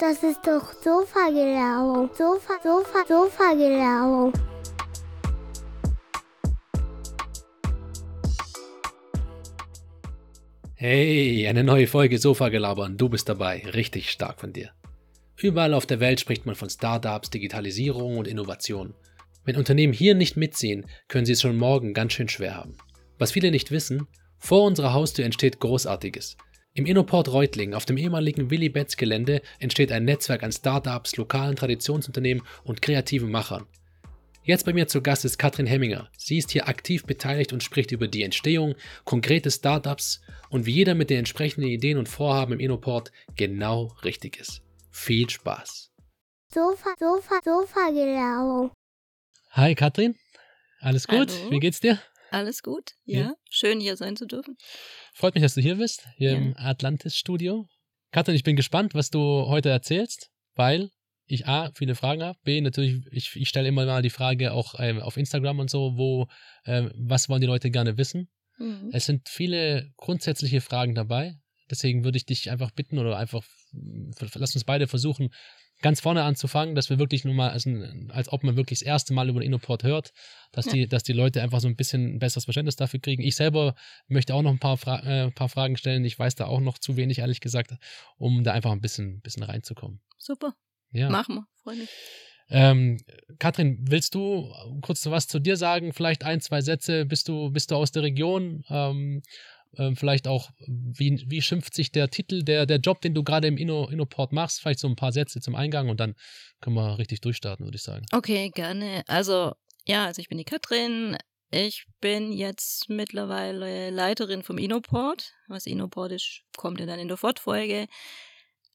Das ist doch Sofa-Gelaber. Sofa, Sofa, Sofa-Gelaber. Hey, eine neue Folge Sofa-Gelaber und du bist dabei. Richtig stark von dir. Überall auf der Welt spricht man von Startups, Digitalisierung und Innovation. Wenn Unternehmen hier nicht mitziehen, können sie es schon morgen ganz schön schwer haben. Was viele nicht wissen, vor unserer Haustür entsteht Großartiges. Im Innoport Reutlingen, auf dem ehemaligen Willy Betz Gelände, entsteht ein Netzwerk an Startups, lokalen Traditionsunternehmen und kreativen Machern. Jetzt bei mir zu Gast ist Katrin Hemminger. Sie ist hier aktiv beteiligt und spricht über die Entstehung, konkrete Startups und wie jeder mit den entsprechenden Ideen und Vorhaben im Innoport genau richtig ist. Viel Spaß. Sofa, Sofa, Sofa-Gelaber. Hi Katrin, alles gut? Hallo. Wie geht's dir? Alles gut? Ja. Ja. Schön hier sein zu dürfen. Freut mich, dass du hier bist, hier Ja. im Atlantis-Studio. Katrin, ich bin gespannt, was du heute erzählst, weil ich A, viele Fragen habe, B, natürlich, ich, ich stelle immer mal die Frage auch ähm, auf Instagram und so, wo, ähm, was wollen die Leute gerne wissen? Mhm. Es sind viele grundsätzliche Fragen dabei, deswegen würde ich dich einfach bitten oder einfach, lass uns beide versuchen, ganz vorne anzufangen, dass wir wirklich nur mal, als, ein- als ob man wirklich das erste Mal über den Innoport hört, dass, Ja. die, dass die Leute einfach so ein bisschen ein besseres Verständnis dafür kriegen. Ich selber möchte auch noch ein paar, Fra äh, paar Fragen stellen. Ich weiß da auch noch zu wenig, ehrlich gesagt, um da einfach ein bisschen, bisschen reinzukommen. Super. Ja. Machen wir. Freue mich. Ähm, Katrin, willst du kurz was zu dir sagen? Vielleicht ein, zwei Sätze. Bist du, bist du aus der Region? Ähm, ähm, vielleicht auch, wie, wie schimpft sich der Titel, der, der Job, den du gerade im Inno, Innoport machst? Vielleicht so ein paar Sätze zum Eingang und dann können wir richtig durchstarten, würde ich sagen. Okay, gerne. Also, ja, also ich bin die Katrin. Ich bin jetzt mittlerweile Leiterin vom Inoport. Was Inoport ist, kommt ja dann in der Fortfolge.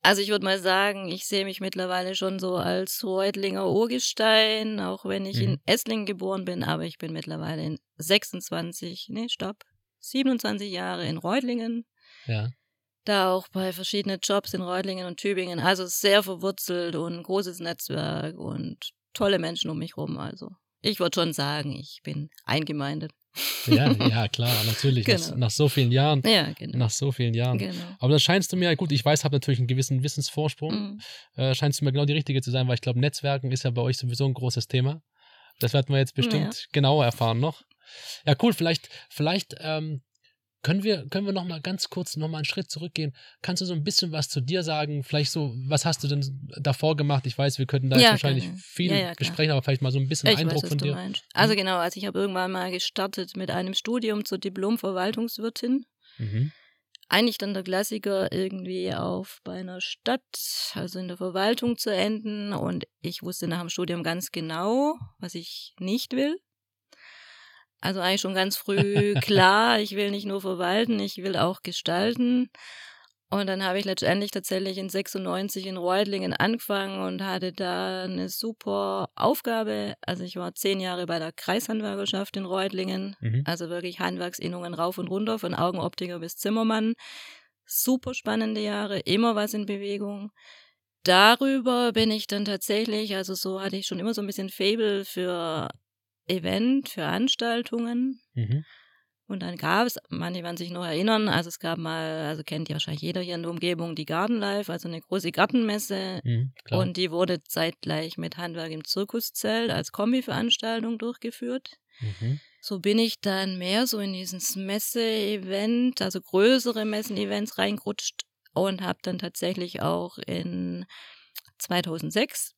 Also ich würde mal sagen, ich sehe mich mittlerweile schon so als Reutlinger Urgestein, auch wenn ich Mhm. in Esslingen geboren bin, aber ich bin mittlerweile in 26, nee, stopp, 27 Jahre in Reutlingen. Ja. da auch bei verschiedenen Jobs in Reutlingen und Tübingen. Also sehr verwurzelt und ein großes Netzwerk und tolle Menschen um mich rum. Also ich würde schon sagen, ich bin eingemeindet. Ja, ja, klar, natürlich. Nach, Genau. nach so vielen Jahren. Ja, genau. Nach so vielen Jahren. genau. Aber das scheinst du mir, gut, ich weiß, habe natürlich einen gewissen Wissensvorsprung. Mhm. äh, scheinst du mir genau die richtige zu sein, weil ich glaube, Netzwerken ist ja bei euch sowieso ein großes Thema. Das werden wir jetzt bestimmt genauer erfahren noch. Ja, cool, vielleicht, vielleicht ähm, können wir, können wir noch mal ganz kurz noch mal einen Schritt zurückgehen. Kannst du so ein bisschen was zu dir sagen? Vielleicht so, was hast du denn davor gemacht? Ich weiß, wir könnten da jetzt Ja, wahrscheinlich gerne. viel Ja, ja, klar. besprechen, aber vielleicht mal so ein bisschen Ich Eindruck weiß, von dir. meinst. Also genau, also ich habe irgendwann mal gestartet mit einem Studium zur Diplom-Verwaltungswirtin. Mhm. Eigentlich dann der Klassiker irgendwie auf bei einer Stadt, also in der Verwaltung zu enden. Und ich wusste nach dem Studium ganz genau, was ich nicht will. Also eigentlich schon ganz früh klar, ich will nicht nur verwalten, ich will auch gestalten. Und dann habe ich letztendlich tatsächlich in 96 in Reutlingen angefangen und hatte da eine super Aufgabe. Also ich war zehn Jahre bei der Kreishandwerkerschaft in Reutlingen. Mhm. Also wirklich Handwerksinnungen rauf und runter, von Augenoptiker bis Zimmermann. Super spannende Jahre, immer was in Bewegung. Darüber bin ich dann tatsächlich, also so hatte ich schon immer so ein bisschen Fable für Event, Veranstaltungen. Mhm. Und dann gab es, manche werden sich noch erinnern, also es gab mal, also kennt ja wahrscheinlich jeder hier in der Umgebung, die Garden Life, also eine große Gartenmesse. Mhm. Und die wurde zeitgleich mit Handwerk im Zirkuszelt als Kombiveranstaltung durchgeführt. mhm. So bin ich dann mehr so in dieses Messe-Event, also größere Messen-Events reingerutscht und habe dann tatsächlich auch in 2006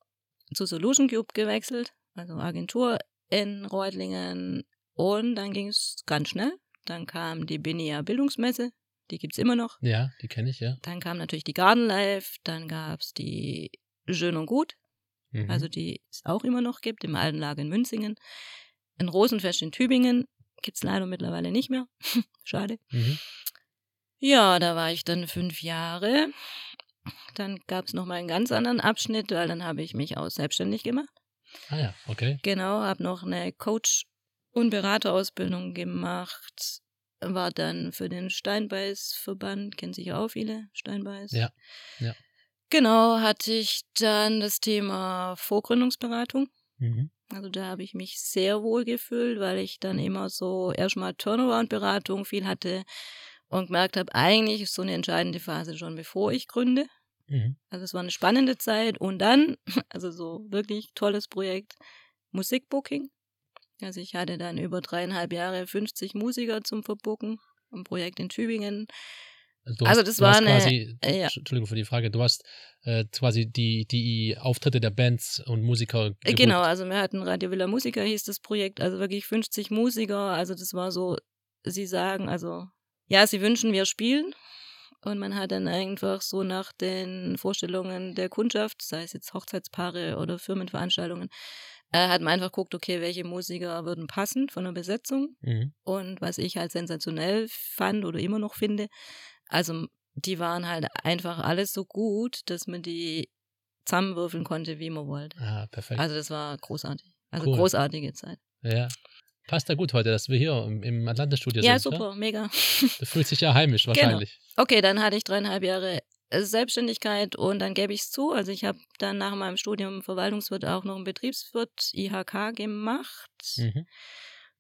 zu Solution Cube gewechselt, also Agentur in Reutlingen. Und dann ging es ganz schnell. Dann kam die Binia Bildungsmesse, die gibt's immer noch. Ja, die kenne ich, ja. Dann kam natürlich die Garden Life, dann gab's die Schön und Gut, Mhm. also die es auch immer noch gibt, im alten Lager in Münzingen. Ein Rosenfest in Tübingen gibt's leider mittlerweile nicht mehr. Schade. mhm. Ja, da war ich dann fünf Jahre. Dann gab's noch mal einen ganz anderen Abschnitt, weil dann habe ich mich auch selbstständig gemacht. Ah ja, okay. Genau, habe noch eine Coach- und Beraterausbildung gemacht. War dann für den Steinbeißverband, kennen sich ja auch viele, Steinbeiß. Ja, ja. Genau, hatte ich dann das Thema Vorgründungsberatung. Mhm. Also da habe ich mich sehr wohl gefühlt, weil ich dann immer so erstmal Turnaround-Beratung viel hatte und gemerkt habe, eigentlich ist so eine entscheidende Phase schon bevor ich gründe. Mhm. Also es war eine spannende Zeit und dann, also so wirklich tolles Projekt, Musikbooking. Also ich hatte dann über dreieinhalb Jahre 50 Musiker zum Verbucken, ein Projekt in Tübingen. Du Also hast, das du war eine- quasi, äh, ja. Entschuldigung für die Frage, du hast äh, quasi die, die Auftritte der Bands und Musiker Äh, gebucht. Genau, also wir hatten Radio Villa Musiker hieß das Projekt, also wirklich 50 Musiker, also das war so, sie sagen, also ja, sie wünschen, wir spielen. Und man hat dann einfach so nach den Vorstellungen der Kundschaft, sei es jetzt Hochzeitspaare oder Firmenveranstaltungen, äh, hat man einfach geguckt, okay, welche Musiker würden passen von der Besetzung. Mhm. Und was ich halt sensationell fand oder immer noch finde, also die waren halt einfach alles so gut, dass man die zusammenwürfeln konnte, wie man wollte. Ah, perfekt. Also das war großartig. Also Cool. großartige Zeit. ja. Passt ja gut heute, dass wir hier im, im Atlantis-Studio Ja, sind. super, mega. Du fühlst dich ja heimisch Genau. wahrscheinlich. Okay, dann hatte ich dreieinhalb Jahre äh, Selbstständigkeit und dann gebe ich es zu. Also ich habe dann nach meinem Studium Verwaltungswirt auch noch einen Betriebswirt IHK gemacht Mhm.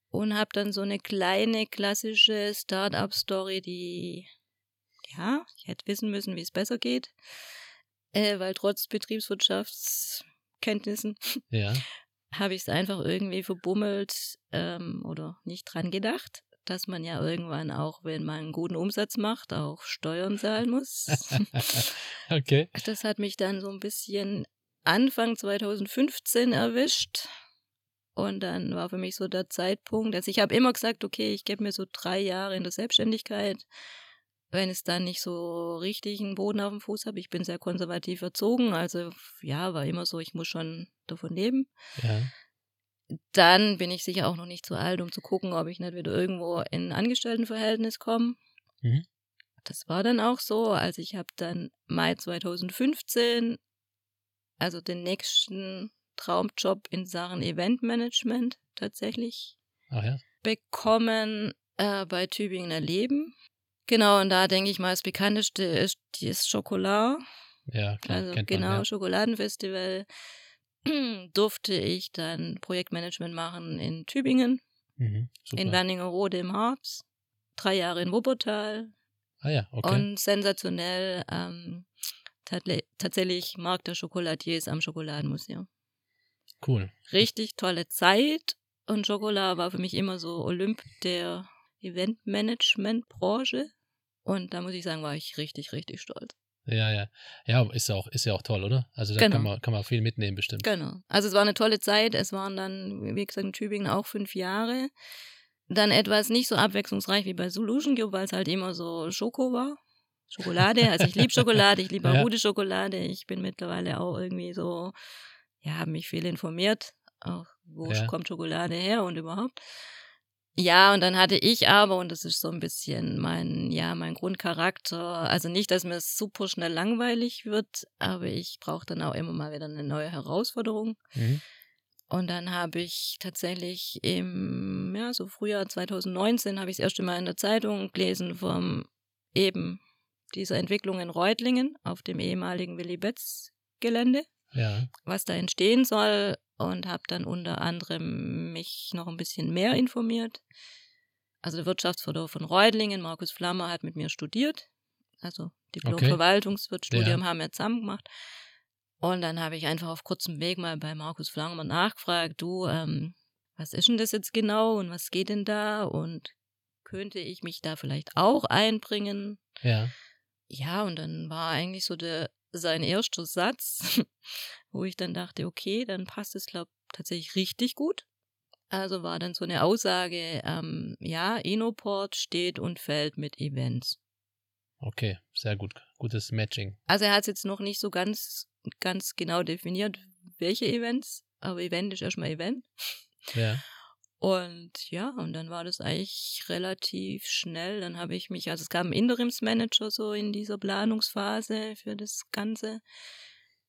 und habe dann so eine kleine klassische Start-up-Story, die ja, ich hätte wissen müssen, wie es besser geht, äh, weil trotz Betriebswirtschaftskenntnissen Ja. Habe ich es einfach irgendwie verbummelt ähm, oder nicht dran gedacht, dass man ja irgendwann auch, wenn man einen guten Umsatz macht, auch Steuern zahlen muss. okay. das hat mich dann so ein bisschen Anfang 2015 erwischt. Und dann war für mich so der Zeitpunkt, also ich habe immer gesagt, okay, ich gebe mir so drei Jahre in der Selbstständigkeit. Wenn es dann nicht so richtig einen Boden auf dem Fuß habe, ich bin sehr konservativ erzogen, also ja, war immer so, ich muss schon davon leben Ja. dann bin ich sicher auch noch nicht zu alt, um zu gucken, ob ich nicht wieder irgendwo in ein Angestelltenverhältnis komme. Mhm. Das war dann auch so. Also ich habe dann Mai 2015, also den nächsten Traumjob in Sachen Eventmanagement tatsächlich ja. bekommen äh, bei Tübinger Leben. Genau, und da denke ich mal, das bekannteste ist das Schokolade. Ja, klar. Also genau, man, ja. Schokoladenfestival durfte ich dann Projektmanagement machen in Tübingen, Mhm. In Wernigerode im Harz, drei Jahre in Wuppertal ah ja, okay. und sensationell ähm, tatsächlich Markt der Schokoladiers am Schokoladenmuseum. cool. Richtig tolle Zeit und Schokolade war für mich immer so Olymp der Eventmanagement-Branche und da muss ich sagen, war ich richtig, richtig stolz. Ja, ja. Ja, ist ja auch, ist ja auch toll, oder? Also da Genau. kann, man, kann man viel mitnehmen, bestimmt. Genau. Also es war eine tolle Zeit. Es waren dann, wie gesagt, in Tübingen auch fünf Jahre. Dann etwas nicht so abwechslungsreich wie bei Solution Cube, weil es halt immer so Schoko war. Schokolade. Also ich liebe Schokolade, ich liebe auch Ja. gute Schokolade. Ich bin mittlerweile auch irgendwie so, ja, habe mich viel informiert, auch wo Ja. kommt Schokolade her und überhaupt. Ja, und dann hatte ich aber, und das ist so ein bisschen mein, ja, mein Grundcharakter, also nicht, dass mir super schnell langweilig wird, aber ich brauche dann auch immer mal wieder eine neue Herausforderung. Mhm. Und dann habe ich tatsächlich im, ja, so Frühjahr 2019 habe ich das erste Mal in der Zeitung gelesen vom eben dieser Entwicklung in Reutlingen auf dem ehemaligen Willy Betz Gelände, Ja. was da entstehen soll und habe dann unter anderem mich noch ein bisschen mehr informiert. Also der Wirtschaftsförderer von Reutlingen, Markus Flammer, hat mit mir studiert. Also Diplom Okay. Ja. haben wir zusammen gemacht. Und dann habe ich einfach auf kurzem Weg mal bei Markus Flammer nachgefragt, du, ähm, was ist denn das jetzt genau und was geht denn da und könnte ich mich da vielleicht auch einbringen? Ja. Ja, und dann war eigentlich so der, sein erster Satz, wo ich dann dachte, okay, dann passt es, glaube tatsächlich richtig gut. Also war dann so eine Aussage, ähm, ja, Inoport steht und fällt mit Events. Okay, sehr gut. Gutes Matching. Also er hat es jetzt noch nicht so ganz, ganz genau definiert, welche Events, aber Event ist erstmal Event. Ja. Und ja, und dann war das eigentlich relativ schnell. Dann habe ich mich, also es gab einen Interimsmanager so in dieser Planungsphase für das Ganze.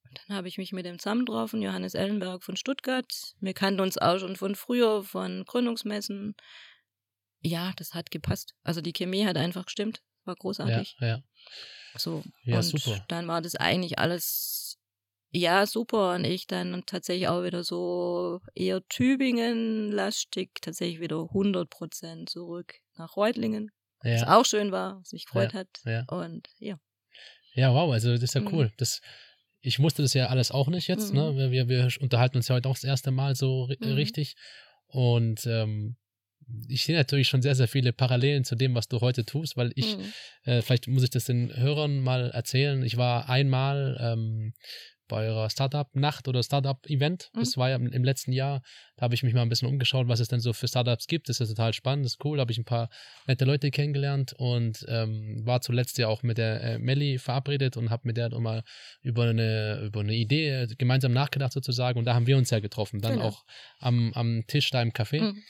Und dann habe ich mich mit dem zusammengetroffen, Johannes Ellenberg von Stuttgart. Wir kannten uns auch schon von früher, von Gründungsmessen. Ja, das hat gepasst. Also die Chemie hat einfach gestimmt. War Ja, großartig. ja. So. Ja, und super. dann war das eigentlich alles, ja, super. Und ich dann tatsächlich auch wieder so eher Tübingen-lastig, tatsächlich wieder 100 Prozent zurück nach Reutlingen. Was Ja. auch schön war, was mich gefreut hat. Ja. Und ja. Ja, wow, also das ist ja Mhm. cool. Das, ich wusste das ja alles auch nicht jetzt. Mhm. Ne? Wir, wir, unterhalten uns ja heute auch das erste Mal so ri Mhm. richtig. Und ähm, ich sehe natürlich schon sehr, sehr viele Parallelen zu dem, was du heute tust, weil ich, Mhm. äh, vielleicht muss ich das den Hörern mal erzählen. Ich war einmal ähm, bei eurer Startup-Nacht oder Startup-Event. Mhm. Das war ja im, letzten Jahr. Da habe ich mich mal ein bisschen umgeschaut, was es denn so für Startups gibt. Das ist total spannend, das ist cool. Da habe ich ein paar nette Leute kennengelernt und ähm, war zuletzt ja auch mit der äh, Melli verabredet und habe mit der mal über eine, über eine Idee äh, gemeinsam nachgedacht sozusagen. Und da haben wir uns ja getroffen, dann Genau. auch am, am Tisch da im Café. Mhm.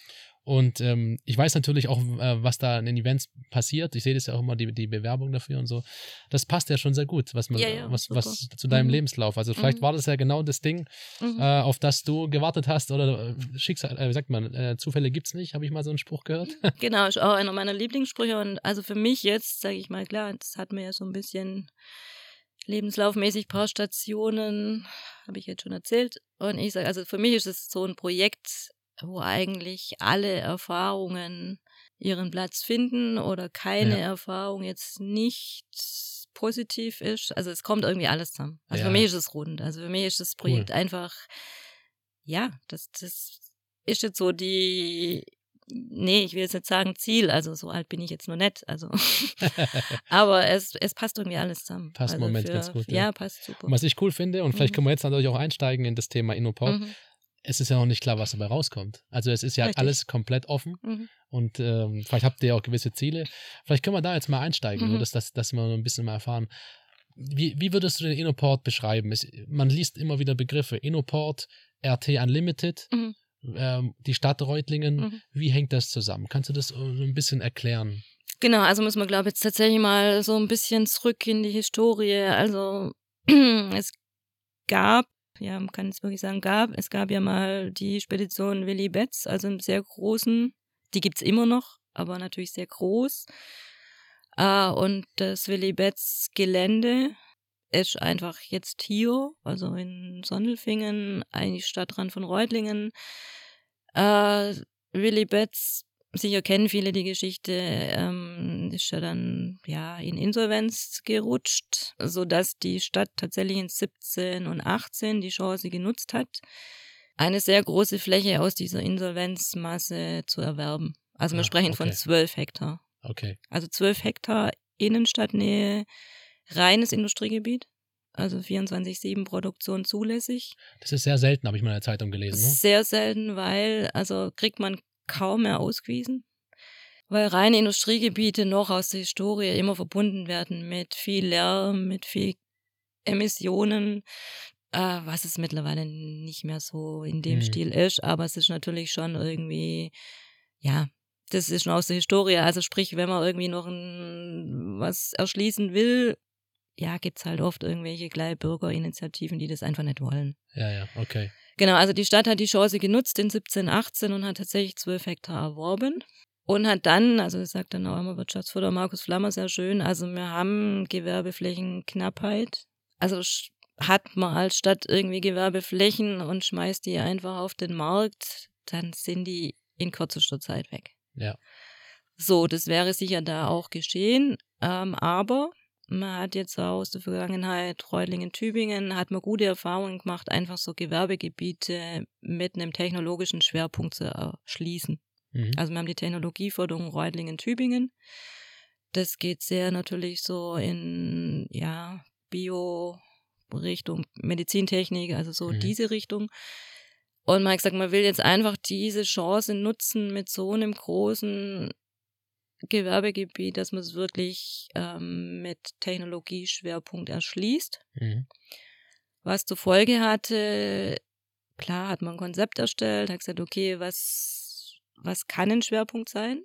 Und ähm, ich weiß natürlich auch, äh, was da in den Events passiert. Ich sehe das ja auch immer, die, die Bewerbung dafür und so. Das passt ja schon sehr gut, was man, Ja, ja, was, super. was zu deinem Mhm. Lebenslauf. Also vielleicht Mhm. war das ja genau das Ding, Mhm. äh, auf das du gewartet hast oder äh, Schicksal, äh, wie sagt man, äh, Zufälle gibt's nicht, habe ich mal so einen Spruch gehört. Genau, ist auch einer meiner Lieblingssprüche. Und also für mich jetzt, sage ich mal, klar, das hat mir ja so ein bisschen lebenslaufmäßig paar Stationen, habe ich jetzt schon erzählt. Und ich sage, also für mich ist es so ein Projekt, wo eigentlich alle Erfahrungen ihren Platz finden oder keine Ja. Erfahrung jetzt nicht positiv ist. Also es kommt irgendwie alles zusammen. Also Ja. für mich ist es rund. Also für mich ist das Projekt einfach, ja, das, das ist jetzt so die, nee, ich will jetzt nicht sagen Ziel, also so alt bin ich jetzt noch nicht, also, aber es, es passt irgendwie alles zusammen. Passt im also Moment für, ganz gut, Ja, ja. passt super. Und was ich cool finde, und vielleicht Mhm. können wir jetzt natürlich auch einsteigen in das Thema InnoPort, Mhm, es ist ja noch nicht klar, was dabei rauskommt. Also es ist ja Richtig. alles komplett offen mhm. und ähm, vielleicht habt ihr ja auch gewisse Ziele. Vielleicht können wir da jetzt mal einsteigen, nur Mhm. dass, dass, dass wir ein bisschen mal erfahren. Wie, wie würdest du den InnoPort beschreiben? Es, man liest immer wieder Begriffe. InnoPort, RT Unlimited, Mhm. ähm, die Stadt Reutlingen. Mhm. Wie hängt das zusammen? Kannst du das so ein bisschen erklären? Genau, also müssen wir, glaube ich, jetzt tatsächlich mal so ein bisschen zurück in die Historie. Also es gab, ja, man kann es wirklich sagen, gab, es gab ja mal die Spedition Willy Betz, also einen sehr großen, die gibt's immer noch, aber natürlich sehr groß. Äh, und das Willy Betz Gelände ist einfach jetzt hier, also in Sondelfingen, eigentlich Stadtrand von Reutlingen. Äh, Willy Betz sicher kennen viele die Geschichte, ähm, ist ja dann ja in Insolvenz gerutscht, sodass die Stadt tatsächlich in 17 und 18 die Chance genutzt hat, eine sehr große Fläche aus dieser Insolvenzmasse zu erwerben. Also wir Ah, sprechen von okay. 12 Hektar. Okay. Also 12 Hektar Innenstadtnähe, reines Industriegebiet, also 24-7 Produktion zulässig. Das ist sehr selten, habe ich mal in der Zeitung gelesen. Ne? Sehr selten, weil, also kriegt man kaum mehr ausgewiesen, weil reine Industriegebiete noch aus der Historie immer verbunden werden mit viel Lärm, mit viel Emissionen, äh, was es mittlerweile nicht mehr so in dem Mhm. Stil ist, aber es ist natürlich schon irgendwie, ja, das ist schon aus der Historie. Also sprich, wenn man irgendwie noch ein, was erschließen will, ja, gibt's halt oft irgendwelche kleine Bürgerinitiativen, die das einfach nicht wollen. Ja, ja, okay. Genau, also die Stadt hat die Chance genutzt in 17, 18 und hat tatsächlich 12 Hektar erworben. Und hat dann, also das sagt dann auch immer Wirtschaftsförder Markus Flammer sehr schön, also wir haben Gewerbeflächenknappheit. Also hat man als Stadt irgendwie Gewerbeflächen und schmeißt die einfach auf den Markt, dann sind die in kürzester Zeit weg. Ja. So, das wäre sicher da auch geschehen. Ähm, aber man hat jetzt aus der Vergangenheit, Reutlingen, Tübingen, hat man gute Erfahrungen gemacht, einfach so Gewerbegebiete mit einem technologischen Schwerpunkt zu erschließen. Mhm. Also wir haben die Technologieförderung Reutlingen, Tübingen. Das geht sehr natürlich so in, ja, Bio, Richtung Medizintechnik, also so Mhm. diese Richtung. Und man hat gesagt, man will jetzt einfach diese Chance nutzen mit so einem großen Gewerbegebiet, dass man es wirklich ähm, mit Technologieschwerpunkt erschließt. Mhm. Was zur Folge hatte, klar hat man ein Konzept erstellt, hat gesagt, okay, was, was kann ein Schwerpunkt sein?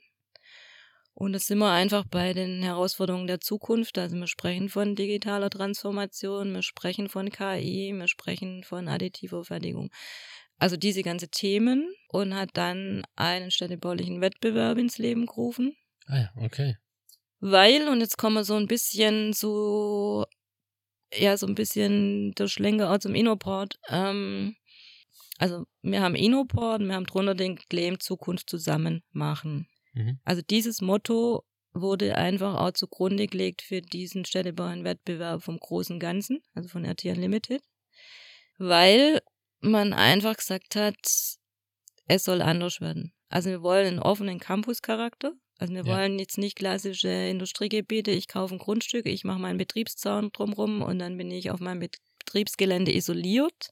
Und das sind wir einfach bei den Herausforderungen der Zukunft. Also wir sprechen von digitaler Transformation, wir sprechen von KI, wir sprechen von additiver Fertigung. Also diese ganze Themen und hat dann einen städtebaulichen Wettbewerb ins Leben gerufen. Ah ja, okay. Weil, und jetzt kommen wir so ein bisschen so, ja, so ein bisschen der Schlenker aus dem Innoport. Ähm, also, wir haben Innoport, wir haben drunter den Claim Zukunft zusammen machen. Mhm. Also, dieses Motto wurde einfach auch zugrunde gelegt für diesen Städtebauernwettbewerb vom großen Ganzen, also von RT Unlimited, weil man einfach gesagt hat, es soll anders werden. Also wir wollen einen offenen Campus-Charakter. Also wir Ja. wollen jetzt nicht klassische Industriegebiete, ich kaufe ein Grundstück, ich mache meinen Betriebszaun drumrum und dann bin ich auf meinem Betriebsgelände isoliert.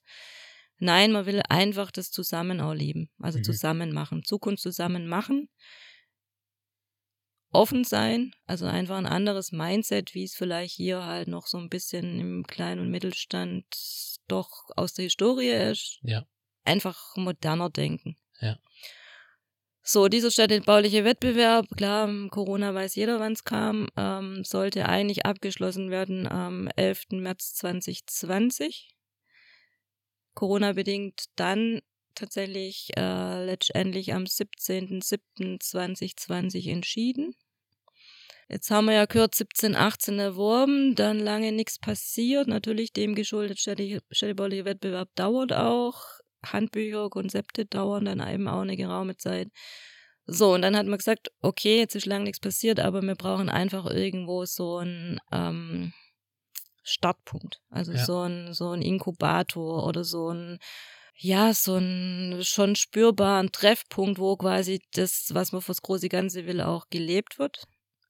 Nein, man will einfach das zusammen auch leben, also Mhm. zusammen machen, Zukunft zusammen machen. Offen sein, also einfach ein anderes Mindset, wie es vielleicht hier halt noch so ein bisschen im Klein- und Mittelstand doch aus der Historie ist. Ja. Einfach moderner denken. Ja. So, dieser städtebauliche Wettbewerb, klar, Corona weiß jeder, wann es kam, ähm, sollte eigentlich abgeschlossen werden am 11. März 2020. Corona-bedingt dann tatsächlich äh, letztendlich am 17.07.2020 entschieden. Jetzt haben wir ja gehört, 17, 18 erworben, dann lange nichts passiert. Natürlich dem geschuldet, städte- städtebaulicher Wettbewerb dauert auch. Handbücher, Konzepte dauern dann eben auch eine geraume Zeit. So, und dann hat man gesagt, okay, jetzt ist lange nichts passiert, aber wir brauchen einfach irgendwo so einen ähm, Startpunkt. Also Ja. so ein so ein Inkubator oder so ein ja, so ein schon spürbaren Treffpunkt, wo quasi das, was man fürs große Ganze will, auch gelebt wird.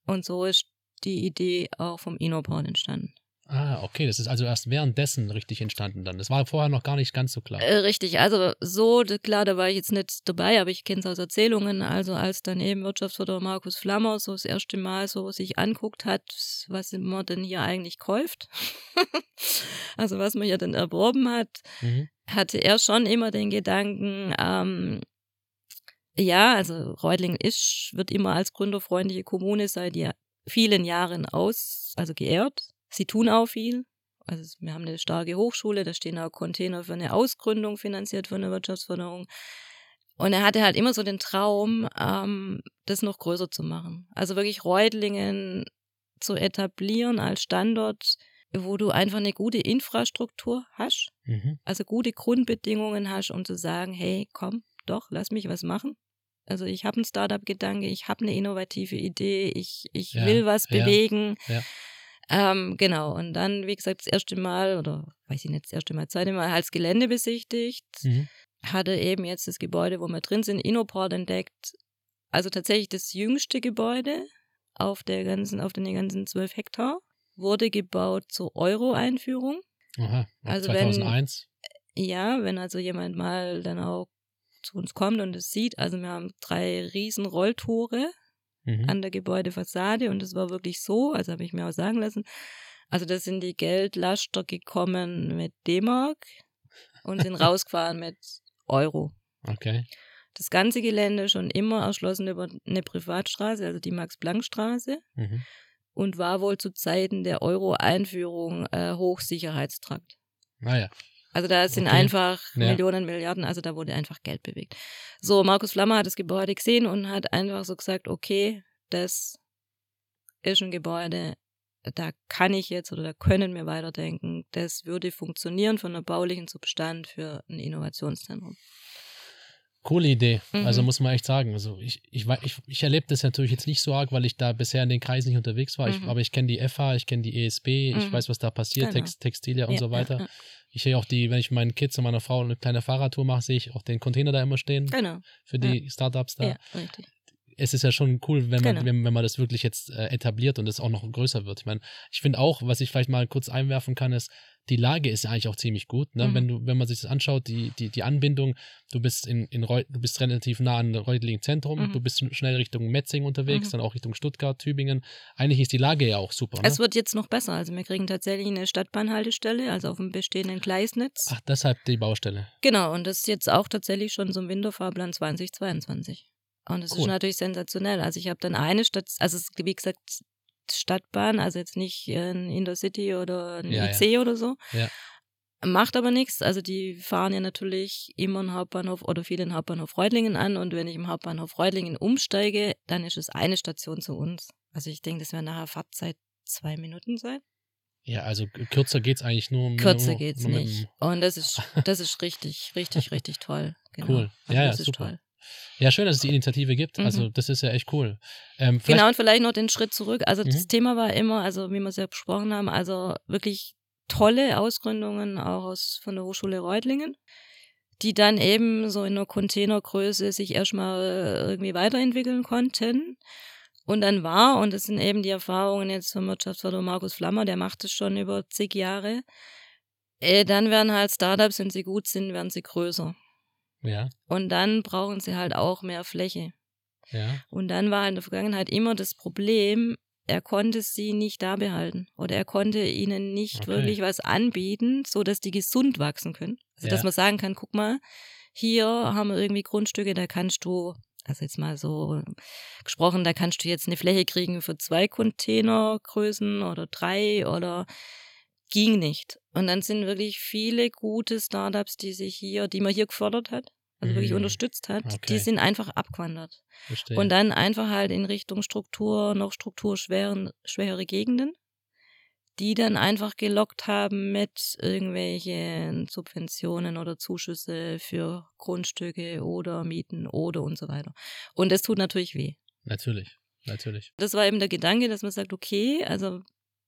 Und so ist die Idee auch vom Innobrauen entstanden. Ah, okay, das ist also erst währenddessen richtig entstanden dann. Das war vorher noch gar nicht ganz so klar. Äh, richtig, also so, klar, da war ich jetzt nicht dabei, aber ich kenne es aus Erzählungen. Also als dann eben Wirtschaftsförderer Markus Flammer so das erste Mal so sich anguckt hat, was man denn hier eigentlich kauft, also was man hier denn erworben hat, Mhm. hatte er schon immer den Gedanken, ähm, ja, also Reutlingen ist, wird immer als gründerfreundliche Kommune seit ja vielen Jahren aus, also geehrt. Sie tun auch viel. Also wir haben eine starke Hochschule, da stehen auch Container für eine Ausgründung finanziert von der Wirtschaftsförderung. Und er hatte halt immer so den Traum, ähm, das noch größer zu machen. Also wirklich Reutlingen zu etablieren als Standort, wo du einfach eine gute Infrastruktur hast, Mhm. also gute Grundbedingungen hast, um zu sagen, hey, komm, doch, lass mich was machen. Also ich habe einen Startup-Gedanke, ich habe eine innovative Idee, ich, ich Ja, will was ja, bewegen. ja. Ähm, genau, und dann, wie gesagt, das erste Mal, oder weiß ich nicht, das erste Mal, das zweite Mal als Gelände besichtigt, Mhm. hatte eben jetzt das Gebäude, wo wir drin sind, Innoport entdeckt. Also tatsächlich das jüngste Gebäude auf der ganzen, auf den ganzen 12 Hektar. Wurde gebaut zur Euro-Einführung. Aha. Also wenn- 2001. Ja, wenn also jemand mal dann auch zu uns kommt und es sieht, also wir haben drei riesen Rolltore Mhm. an der Gebäudefassade und es war wirklich so, also habe ich mir auch sagen lassen, also da sind die Geldlaster gekommen mit D-Mark und sind rausgefahren mit Euro. Okay. Das ganze Gelände schon immer erschlossen über eine Privatstraße, also die Max-Planck-Straße Mhm. und war wohl zu Zeiten der Euro-Einführung äh, Hochsicherheitstrakt. Naja. Also da sind Okay. einfach Ja. Millionen, Milliarden, also da wurde einfach Geld bewegt. So, Markus Flammer hat das Gebäude gesehen und hat einfach so gesagt, okay, das ist ein Gebäude, da kann ich jetzt oder da können wir weiterdenken. Das würde funktionieren von der baulichen Substand für ein Innovationszentrum. Coole Idee. Mhm. Also muss man echt sagen. Also ich, ich, ich, ich erlebe das natürlich jetzt nicht so arg, weil ich da bisher in den Kreisen nicht unterwegs war. Ich, Mhm. aber ich kenne die FH, ich kenne die ESB, ich Mhm. weiß, was da passiert, Genau. Text, Textilia und Ja, so weiter. ja, ja. Ich sehe auch die, wenn ich meinen Kids und meiner Frau eine kleine Fahrradtour mache, sehe ich auch den Container da immer stehen Genau. für die Startups da. Ja, richtig. Es ist ja schon cool, wenn man, Genau. wenn, wenn man das wirklich jetzt äh, etabliert und es auch noch größer wird. Ich meine, ich finde auch, was ich vielleicht mal kurz einwerfen kann, ist, die Lage ist ja eigentlich auch ziemlich gut. Ne? Mhm. Wenn du, wenn man sich das anschaut, die, die, die Anbindung, du bist in, in Reu du bist relativ nah an Reutlingen Zentrum, Mhm. du bist schnell Richtung Metzing unterwegs, Mhm. dann auch Richtung Stuttgart, Tübingen. Eigentlich ist die Lage ja auch super. Ne? Es wird jetzt noch besser. Also wir kriegen tatsächlich eine Stadtbahnhaltestelle, also auf dem bestehenden Gleisnetz. Ach, deshalb die Baustelle. Genau, und das ist jetzt auch tatsächlich schon so im Winterfahrplan 2022. Und das Cool. ist natürlich sensationell. Also ich habe dann eine Stadt, also es wie gesagt Stadtbahn, also jetzt nicht ein Intercity oder ein Ja, ja. IC oder so. Ja. Macht aber nichts. Also die fahren ja natürlich immer einen Hauptbahnhof oder viel den Hauptbahnhof Reutlingen an. Und wenn ich im Hauptbahnhof Reutlingen umsteige, dann ist es eine Station zu uns. Also ich denke, das wäre nachher Fahrtzeit zwei Minuten sein. Ja, also kürzer geht's eigentlich nur. Kürzer nur, geht's nur nicht. Und das ist, das ist richtig, richtig, richtig toll. Genau. Cool. Also Ja, ja, das ist super. toll. Ja, schön, dass es die Initiative gibt. Mhm. Also, das ist ja echt cool. Ähm, Genau, und vielleicht noch den Schritt zurück. Also das Mhm. Thema war immer, also wie wir es ja besprochen haben, also wirklich tolle Ausgründungen auch aus von der Hochschule Reutlingen, die dann eben so in einer Containergröße sich erstmal irgendwie weiterentwickeln konnten. Und dann war, und das sind eben die Erfahrungen jetzt vom Wirtschaftsförderer Markus Flammer, der macht es schon über zig Jahre, äh, dann werden halt Startups, wenn sie gut sind, werden sie größer. Ja, Und dann brauchen sie halt auch mehr Fläche. ja. Und dann war in der Vergangenheit immer das Problem, er konnte sie nicht da behalten oder er konnte ihnen nicht Okay. wirklich was anbieten, so dass die gesund wachsen können. Also Ja. dass man sagen kann, guck mal, hier haben wir irgendwie Grundstücke, da kannst du, also jetzt mal so gesprochen, da kannst du jetzt eine Fläche kriegen für zwei Containergrößen oder drei oder ging nicht. Und dann sind wirklich viele gute Startups, die sich hier, die man hier gefördert hat, also wirklich Mhm. unterstützt hat, Okay. die sind einfach abgewandert. Verstehe. Und dann einfach halt in Richtung Struktur, noch strukturschweren, schwere Gegenden, die dann einfach gelockt haben mit irgendwelchen Subventionen oder Zuschüsse für Grundstücke oder Mieten oder und so weiter. Und das tut natürlich weh. natürlich, natürlich. Das war eben der Gedanke, dass man sagt, okay, also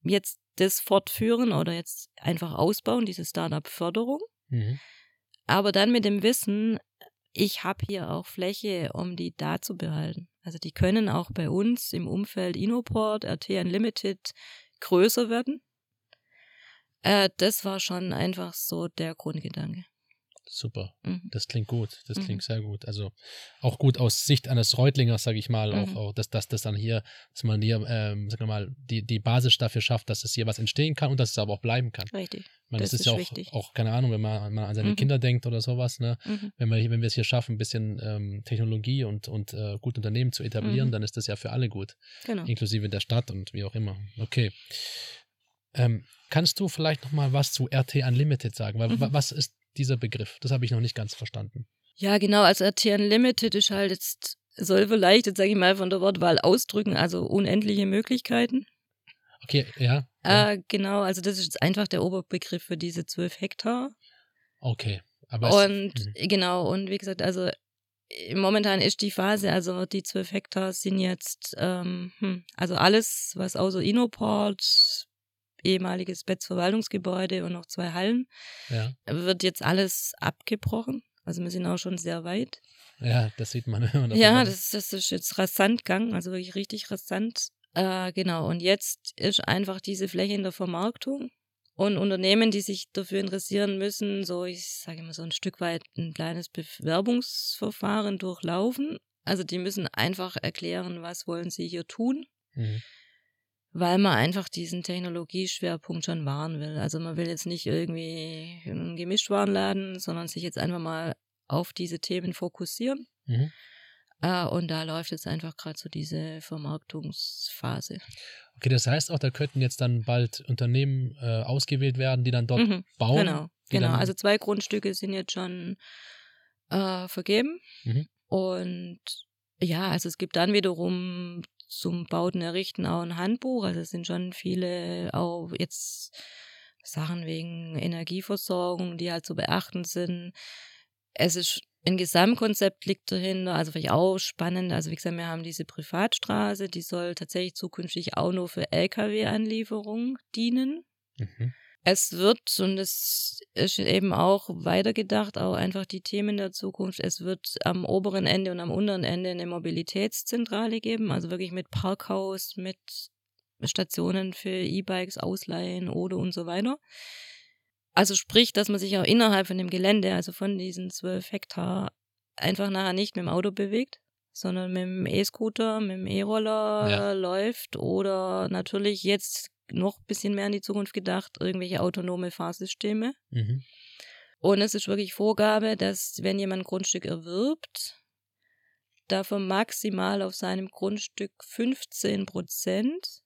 jetzt das fortführen oder jetzt einfach ausbauen, diese Startup-Förderung, Mhm. aber dann mit dem Wissen, ich habe hier auch Fläche, um die da zu behalten. Also die können auch bei uns im Umfeld Inoport, RT Unlimited größer werden. Äh, das war schon einfach so der Grundgedanke. Super. Mhm. Das klingt gut. Das Mhm. klingt sehr gut. Also auch gut aus Sicht eines Reutlingers, sage ich mal, auch, Mhm. auch dass, dass das dann hier, dass man hier, ähm, sag mal, die, die Basis dafür schafft, dass es hier was entstehen kann und dass es aber auch bleiben kann. Richtig. Ich meine, das, Das ist ja auch, wichtig. auch, keine Ahnung, wenn man, wenn man an seine Mhm. Kinder denkt oder sowas, ne? Mhm. Wenn wir, wenn wir es hier schaffen, ein bisschen ähm, Technologie und, und äh, gut Unternehmen zu etablieren, Mhm. dann ist das ja für alle gut, Genau. inklusive der Stadt und wie auch immer. Okay. Ähm, kannst du vielleicht noch mal was zu RT Unlimited sagen? Weil, Mhm. wa- Was ist dieser Begriff? Das habe ich noch nicht ganz verstanden. Ja, genau. Also RT Unlimited ist halt jetzt, soll vielleicht, jetzt sage ich mal von der Wortwahl ausdrücken, also unendliche Möglichkeiten. Okay, ja. ja. Äh, genau, also das ist jetzt einfach der Oberbegriff für diese zwölf Hektar. Okay. Aber es- Und mhm. genau, und wie gesagt, also äh, momentan ist die Phase, also die zwölf Hektar sind jetzt, ähm, hm, also alles, was außer Inoport, ehemaliges Betz-Verwaltungsgebäude und noch zwei Hallen, ja. wird jetzt alles abgebrochen. Also wir sind auch schon sehr weit. ja, das sieht man. man Ja, das, das ist jetzt rasant gegangen, also wirklich richtig rasant. Äh, genau, und jetzt ist einfach diese Fläche in der Vermarktung. Und Unternehmen, die sich dafür interessieren müssen, so, ich sage immer so ein Stück weit ein kleines Bewerbungsverfahren durchlaufen. Also die müssen einfach erklären, was wollen sie hier tun, Mhm. Weil man einfach diesen Technologieschwerpunkt schon wahren will. Also man will jetzt nicht irgendwie einen Gemischtwarenladen, sondern sich jetzt einfach mal auf diese Themen fokussieren. Mhm. Äh, und da läuft jetzt einfach gerade so diese Vermarktungsphase. Okay, das heißt auch, da könnten jetzt dann bald Unternehmen äh, ausgewählt werden, die dann dort Mhm, bauen. genau, genau. Also zwei Grundstücke sind jetzt schon äh, vergeben. Mhm. Und ja, also es gibt dann wiederum zum Bauten errichten auch ein Handbuch. Also es sind schon viele auch jetzt Sachen wegen Energieversorgung, die halt zu beachten sind. Es ist ein Gesamtkonzept liegt dahinter, also vielleicht auch spannend. Also wie gesagt, wir haben diese Privatstraße, die soll tatsächlich zukünftig auch nur für Lkw-Anlieferung dienen. Mhm. Es wird, und es ist eben auch weitergedacht, auch einfach die Themen der Zukunft, es wird am oberen Ende und am unteren Ende eine Mobilitätszentrale geben, also wirklich mit Parkhaus, mit Stationen für E-Bikes ausleihen oder und so weiter. Also sprich, dass man sich auch innerhalb von dem Gelände, also von diesen zwölf Hektar, einfach nachher nicht mit dem Auto bewegt, sondern mit dem E-Scooter, mit dem E-Roller Ja. läuft oder natürlich jetzt noch ein bisschen mehr in die Zukunft gedacht, irgendwelche autonome Fahrsysteme. Mhm. Und es ist wirklich Vorgabe, dass wenn jemand ein Grundstück erwirbt, davon maximal auf seinem Grundstück 15 Prozent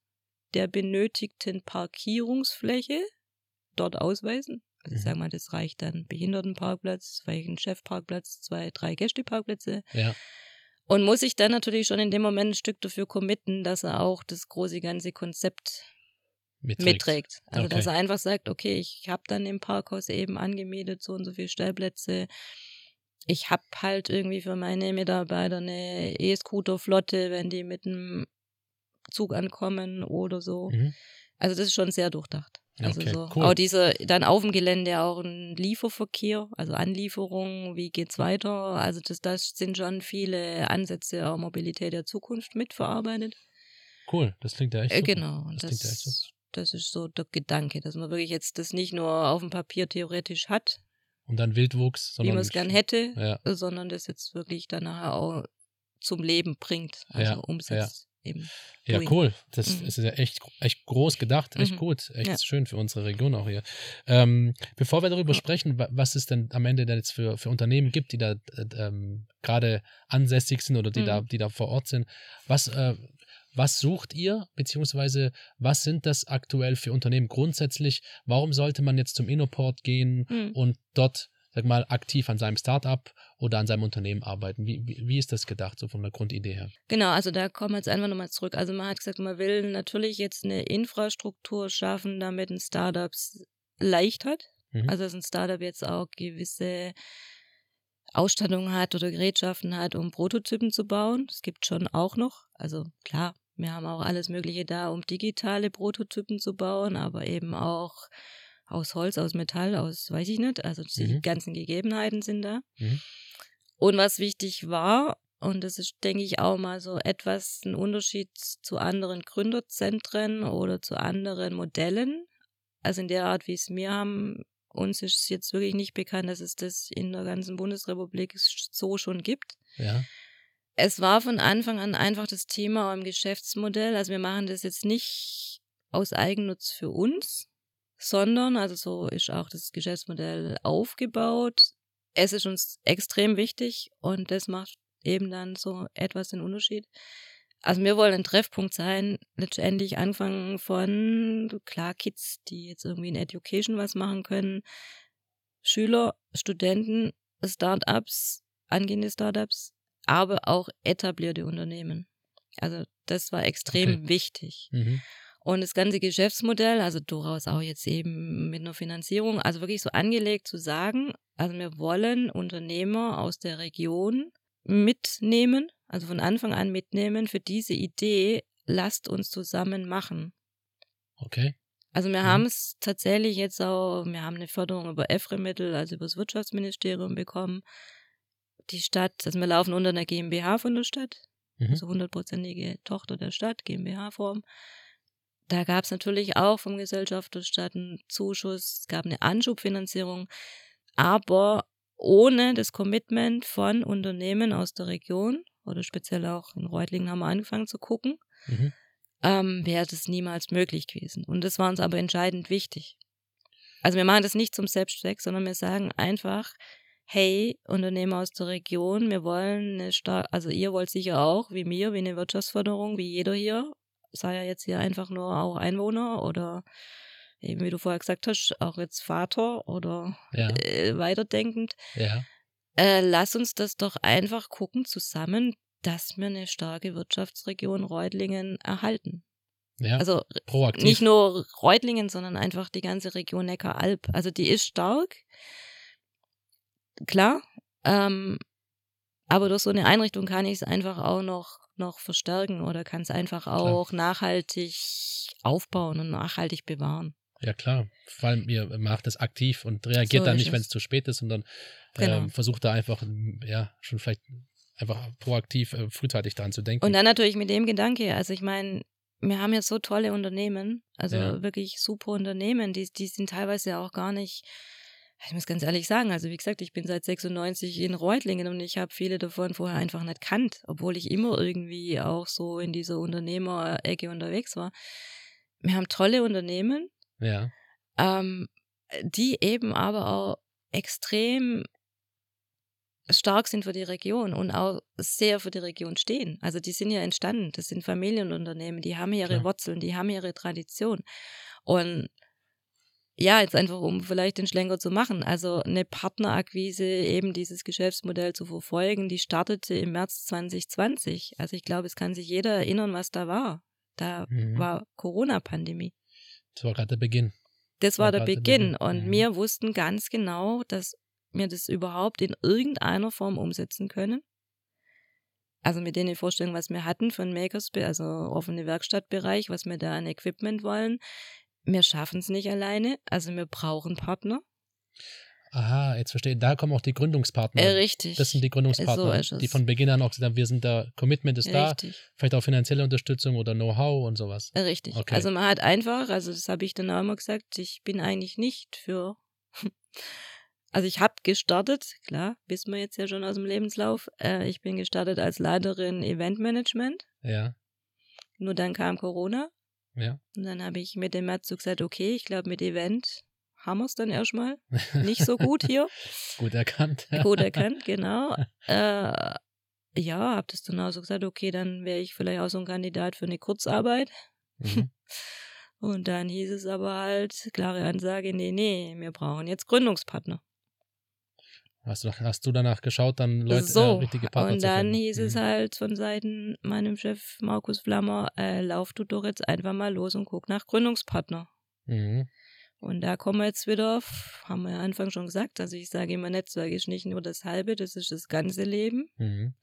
der benötigten Parkierungsfläche dort ausweisen. Also ich Mhm. sage mal, das reicht dann Behindertenparkplatz, vielleicht ein Chefparkplatz, zwei, drei Gästeparkplätze. Ja. Und muss sich dann natürlich schon in dem Moment ein Stück dafür committen, dass er auch das große ganze Konzept Mitträgt. mitträgt. Also dass Okay. er einfach sagt, okay, ich habe dann im Parkhaus eben angemietet, so und so viele Stellplätze. ich habe halt irgendwie für meine Mitarbeiter eine E-Scooter-Flotte, wenn die mit einem Zug ankommen oder so. Mhm. Also das ist schon sehr durchdacht. Also Okay, so. cool. Auch diese, dann auf dem Gelände auch ein Lieferverkehr, also Anlieferung, wie geht's weiter? Also das, das sind schon viele Ansätze auch Mobilität der Zukunft mitverarbeitet. Cool, das klingt ja echt Äh, super. genau. Das das, klingt ja echt super. Das ist so der Gedanke, dass man wirklich jetzt das nicht nur auf dem Papier theoretisch hat, Und dann Wildwuchs, wie sondern man es gern hätte, Ja, sondern das jetzt wirklich dann nachher auch zum Leben bringt, also Ja, umsetzt. Eben. ja, cool. Das Mhm. ist ja echt, echt groß gedacht, echt Mhm. gut, echt Ja. schön für unsere Region auch hier. Ähm, bevor wir darüber Ja. sprechen, wa- was es denn am Ende denn jetzt für, für Unternehmen gibt, die da äh, ähm, gerade ansässig sind oder die Mhm. da, die da vor Ort sind, was, äh, was sucht ihr, beziehungsweise was sind das aktuell für Unternehmen grundsätzlich? Warum sollte man jetzt zum Innoport gehen Mhm. und dort, sag mal, aktiv an seinem Startup oder an seinem Unternehmen arbeiten? Wie, wie, wie ist das gedacht, so von der Grundidee her? Genau, also da kommen wir jetzt einfach nochmal zurück. Also man hat gesagt, man will natürlich jetzt eine Infrastruktur schaffen, damit ein Startup es leicht hat. Mhm. Also dass ein Startup jetzt auch gewisse Ausstattung hat oder Gerätschaften hat, um Prototypen zu bauen. Das gibt schon auch noch. Also klar, wir haben auch alles Mögliche da, um digitale Prototypen zu bauen, aber eben auch aus Holz, aus Metall, aus weiß ich nicht. Also die Mhm. ganzen Gegebenheiten sind da. Mhm. Und was wichtig war, und das ist, denke ich, auch mal so etwas ein Unterschied zu anderen Gründerzentren oder zu anderen Modellen. Also in der Art, wie es wir haben, uns ist es jetzt wirklich nicht bekannt, dass es das in der ganzen Bundesrepublik so schon gibt. Ja. Es war von Anfang an einfach das Thema im Geschäftsmodell. Also wir machen das jetzt nicht aus Eigennutz für uns, sondern, also so ist auch das Geschäftsmodell aufgebaut. Es ist uns extrem wichtig und das macht eben dann so etwas den Unterschied. Also wir wollen ein Treffpunkt sein, letztendlich anfangen von, klar, Kids, die jetzt irgendwie in Education was machen können, Schüler, Studenten, Startups, angehende Startups, aber auch etablierte Unternehmen. Also das war extrem Okay. wichtig. Mhm. Und das ganze Geschäftsmodell, also durchaus auch jetzt eben mit einer Finanzierung, also wirklich so angelegt zu sagen, also wir wollen Unternehmer aus der Region mitnehmen, also von Anfang an mitnehmen für diese Idee, lasst uns zusammen machen. Okay. Also wir Mhm. haben es tatsächlich jetzt auch, wir haben eine Förderung über EFRE-Mittel, also über das Wirtschaftsministerium bekommen. Die Stadt, also wir laufen unter einer GmbH von der Stadt, Mhm. also hundertprozentige Tochter der Stadt, GmbH-Form. Da gab es natürlich auch vom Gesellschafterstadt einen Zuschuss, es gab eine Anschubfinanzierung, aber ohne das Commitment von Unternehmen aus der Region oder speziell auch in Reutlingen haben wir angefangen zu gucken, Mhm. ähm, wäre das niemals möglich gewesen. Und das war uns aber entscheidend wichtig. Also wir machen das nicht zum Selbstzweck, sondern wir sagen einfach, hey, Unternehmer aus der Region, wir wollen eine stark, also ihr wollt sicher auch, wie mir, wie eine Wirtschaftsförderung, wie jeder hier, sei ja jetzt hier einfach nur auch Einwohner oder eben wie du vorher gesagt hast, auch jetzt Vater oder Ja. äh, weiterdenkend. Ja. Äh, lass uns das doch einfach gucken zusammen, dass wir eine starke Wirtschaftsregion Reutlingen erhalten. Ja. Also Proaktiv. nicht nur Reutlingen, sondern einfach die ganze Region Neckar-Alb. Also die ist stark, klar, ähm, aber durch so eine Einrichtung kann ich es einfach auch noch, noch verstärken oder kann es einfach auch nachhaltig aufbauen und nachhaltig bewahren. Ja, klar. Vor allem, ihr macht das aktiv und reagiert So dann nicht, wenn es. es zu spät ist, sondern Genau. ähm, versucht da einfach, m, ja, schon vielleicht einfach proaktiv, äh, frühzeitig dran zu denken. Und dann natürlich mit dem Gedanke, also ich meine, wir haben jetzt so tolle Unternehmen, also Ja. wirklich super Unternehmen, die, die sind teilweise auch gar nicht, ich muss ganz ehrlich sagen, also wie gesagt, ich bin seit 96 in Reutlingen und ich habe viele davon vorher einfach nicht kannt, obwohl ich immer irgendwie auch so in dieser Unternehmerecke unterwegs war. Wir haben tolle Unternehmen, ja. ähm, die eben aber auch extrem stark sind für die Region und auch sehr für die Region stehen. Also die sind ja entstanden, das sind Familienunternehmen, die haben ihre Klar. Wurzeln, die haben ihre Tradition. Und ja, jetzt einfach, um vielleicht den Schlenker zu machen, also eine Partnerakquise, eben dieses Geschäftsmodell zu verfolgen, die startete im März 2020. Also ich glaube, es kann sich jeder erinnern, was da war. Da Mhm. war Corona-Pandemie. Das war gerade der Beginn. Das war War der Beginn. Beginn. Und Mhm. wir wussten ganz genau, dass wir das überhaupt in irgendeiner Form umsetzen können. Also mit den Vorstellungen, was wir hatten von Makerspace, also offene Werkstattbereich, was wir da an Equipment wollen. Wir schaffen es nicht alleine, also wir brauchen Partner. Aha, jetzt verstehe. Da kommen auch die Gründungspartner. Äh, richtig. Das sind die Gründungspartner, So die von Beginn an auch gesagt haben, wir sind da, Commitment ist da, Richtig. vielleicht auch finanzielle Unterstützung oder Know-how und sowas. Äh, Richtig. Okay. Also man hat einfach, also das habe ich dann auch immer gesagt, ich bin eigentlich nicht für. Also ich habe gestartet, klar, wissen wir jetzt ja schon aus dem Lebenslauf. Äh, ich bin gestartet als Leiterin Eventmanagement. Ja, Nur dann kam Corona. Ja. Und dann habe ich mit dem Matsu gesagt, okay, ich glaube mit Event haben wir es dann erstmal. Nicht so gut hier. Gut erkannt. Gut erkannt, genau. Äh, ja, habe das dann auch so gesagt, okay, dann wäre ich vielleicht auch so ein Kandidat für eine Kurzarbeit. Mhm. Und dann hieß es aber halt, klare Ansage, nee, nee, wir brauchen jetzt Gründungspartner. Hast, du, hast du danach geschaut, dann Leute, so, äh, richtige Partner und dann hieß es Mhm. halt von Seiten meinem Chef Markus Flammer, äh, lauf du doch jetzt einfach mal los und guck nach Gründungspartner. Mhm. Und da kommen wir jetzt wieder, auf- haben wir ja Anfang schon gesagt, also ich sage immer, Netzwerk ist nicht nur das halbe, das ist das ganze Leben. Mhm.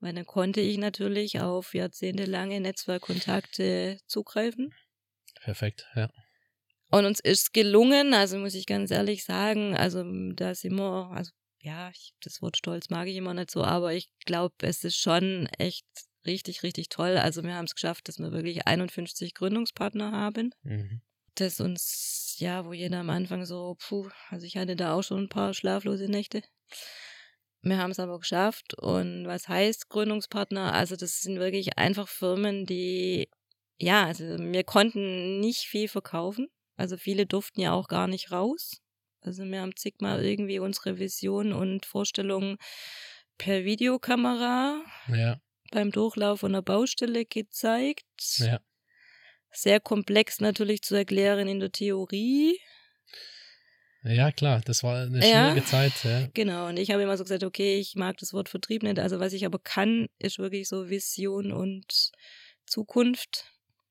Weil dann konnte ich natürlich auf jahrzehntelange Netzwerkkontakte zugreifen. Perfekt, ja. Und uns ist gelungen, also muss ich ganz ehrlich sagen, also da sind wir, also ja, ich, das Wort Stolz mag ich immer nicht so, aber ich glaube, es ist schon echt richtig, richtig toll. Also wir haben es geschafft, dass wir wirklich 51 Gründungspartner haben. Mhm. Das uns, ja, wo jeder am Anfang so, puh, also ich hatte da auch schon ein paar schlaflose Nächte. Wir haben es aber geschafft. Und was heißt Gründungspartner? Also das sind wirklich einfach Firmen, die, ja, also wir konnten nicht viel verkaufen. Also viele durften ja auch gar nicht raus. Also wir haben zigmal irgendwie unsere Vision und Vorstellungen per Videokamera Ja, beim Durchlauf von der Baustelle gezeigt. ja. Sehr komplex natürlich zu erklären in der Theorie. Ja, klar, das war eine Ja. schwierige Zeit. Ja. Genau, und ich habe immer so gesagt, okay, ich mag das Wort Vertrieb nicht. Also was ich aber kann, ist wirklich so Vision und Zukunft.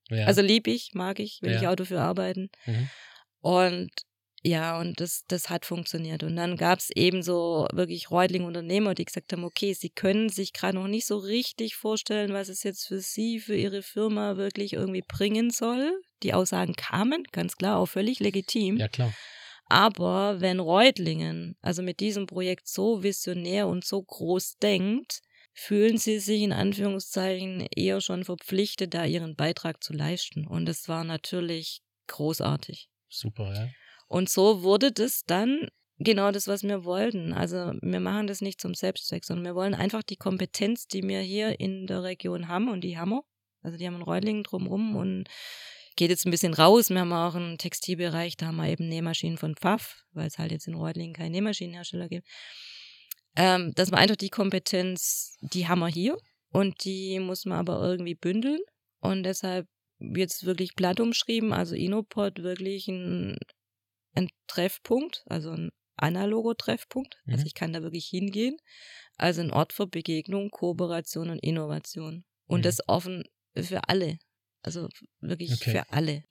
Ja. Also lieb ich, mag ich, will Ja. ich auch dafür arbeiten. Mhm. Und ja, und das, das hat funktioniert. Und dann gab es eben so wirklich Reutling-Unternehmer, die gesagt haben, okay, sie können sich gerade noch nicht so richtig vorstellen, was es jetzt für sie, für ihre Firma wirklich irgendwie bringen soll. Die Aussagen kamen, ganz klar, auch völlig legitim. ja, klar. Aber wenn Reutlingen also mit diesem Projekt so visionär und so groß denkt, fühlen sie sich in Anführungszeichen eher schon verpflichtet, da ihren Beitrag zu leisten. Und es war natürlich großartig. Super, ja. Und so wurde das dann genau das, was wir wollten. Also wir machen das nicht zum Selbstzweck, sondern wir wollen einfach die Kompetenz, die wir hier in der Region haben, und die haben wir. Also die haben einen Reutlingen drumrum und geht jetzt ein bisschen raus. Wir haben auch einen Textilbereich, da haben wir eben Nähmaschinen von Pfaff, weil es halt jetzt in Reutlingen keinen Nähmaschinenhersteller gibt. Ähm, dass man einfach die Kompetenz, die haben wir hier und die muss man aber irgendwie bündeln. Und deshalb jetzt wirklich platt umschrieben, also Inopod wirklich ein, ein Treffpunkt, also ein analoger Treffpunkt. Also Mhm. ich kann da wirklich hingehen. Also ein Ort für Begegnung, Kooperation und Innovation. Und Mhm. das offen für alle. Also wirklich Okay. für alle.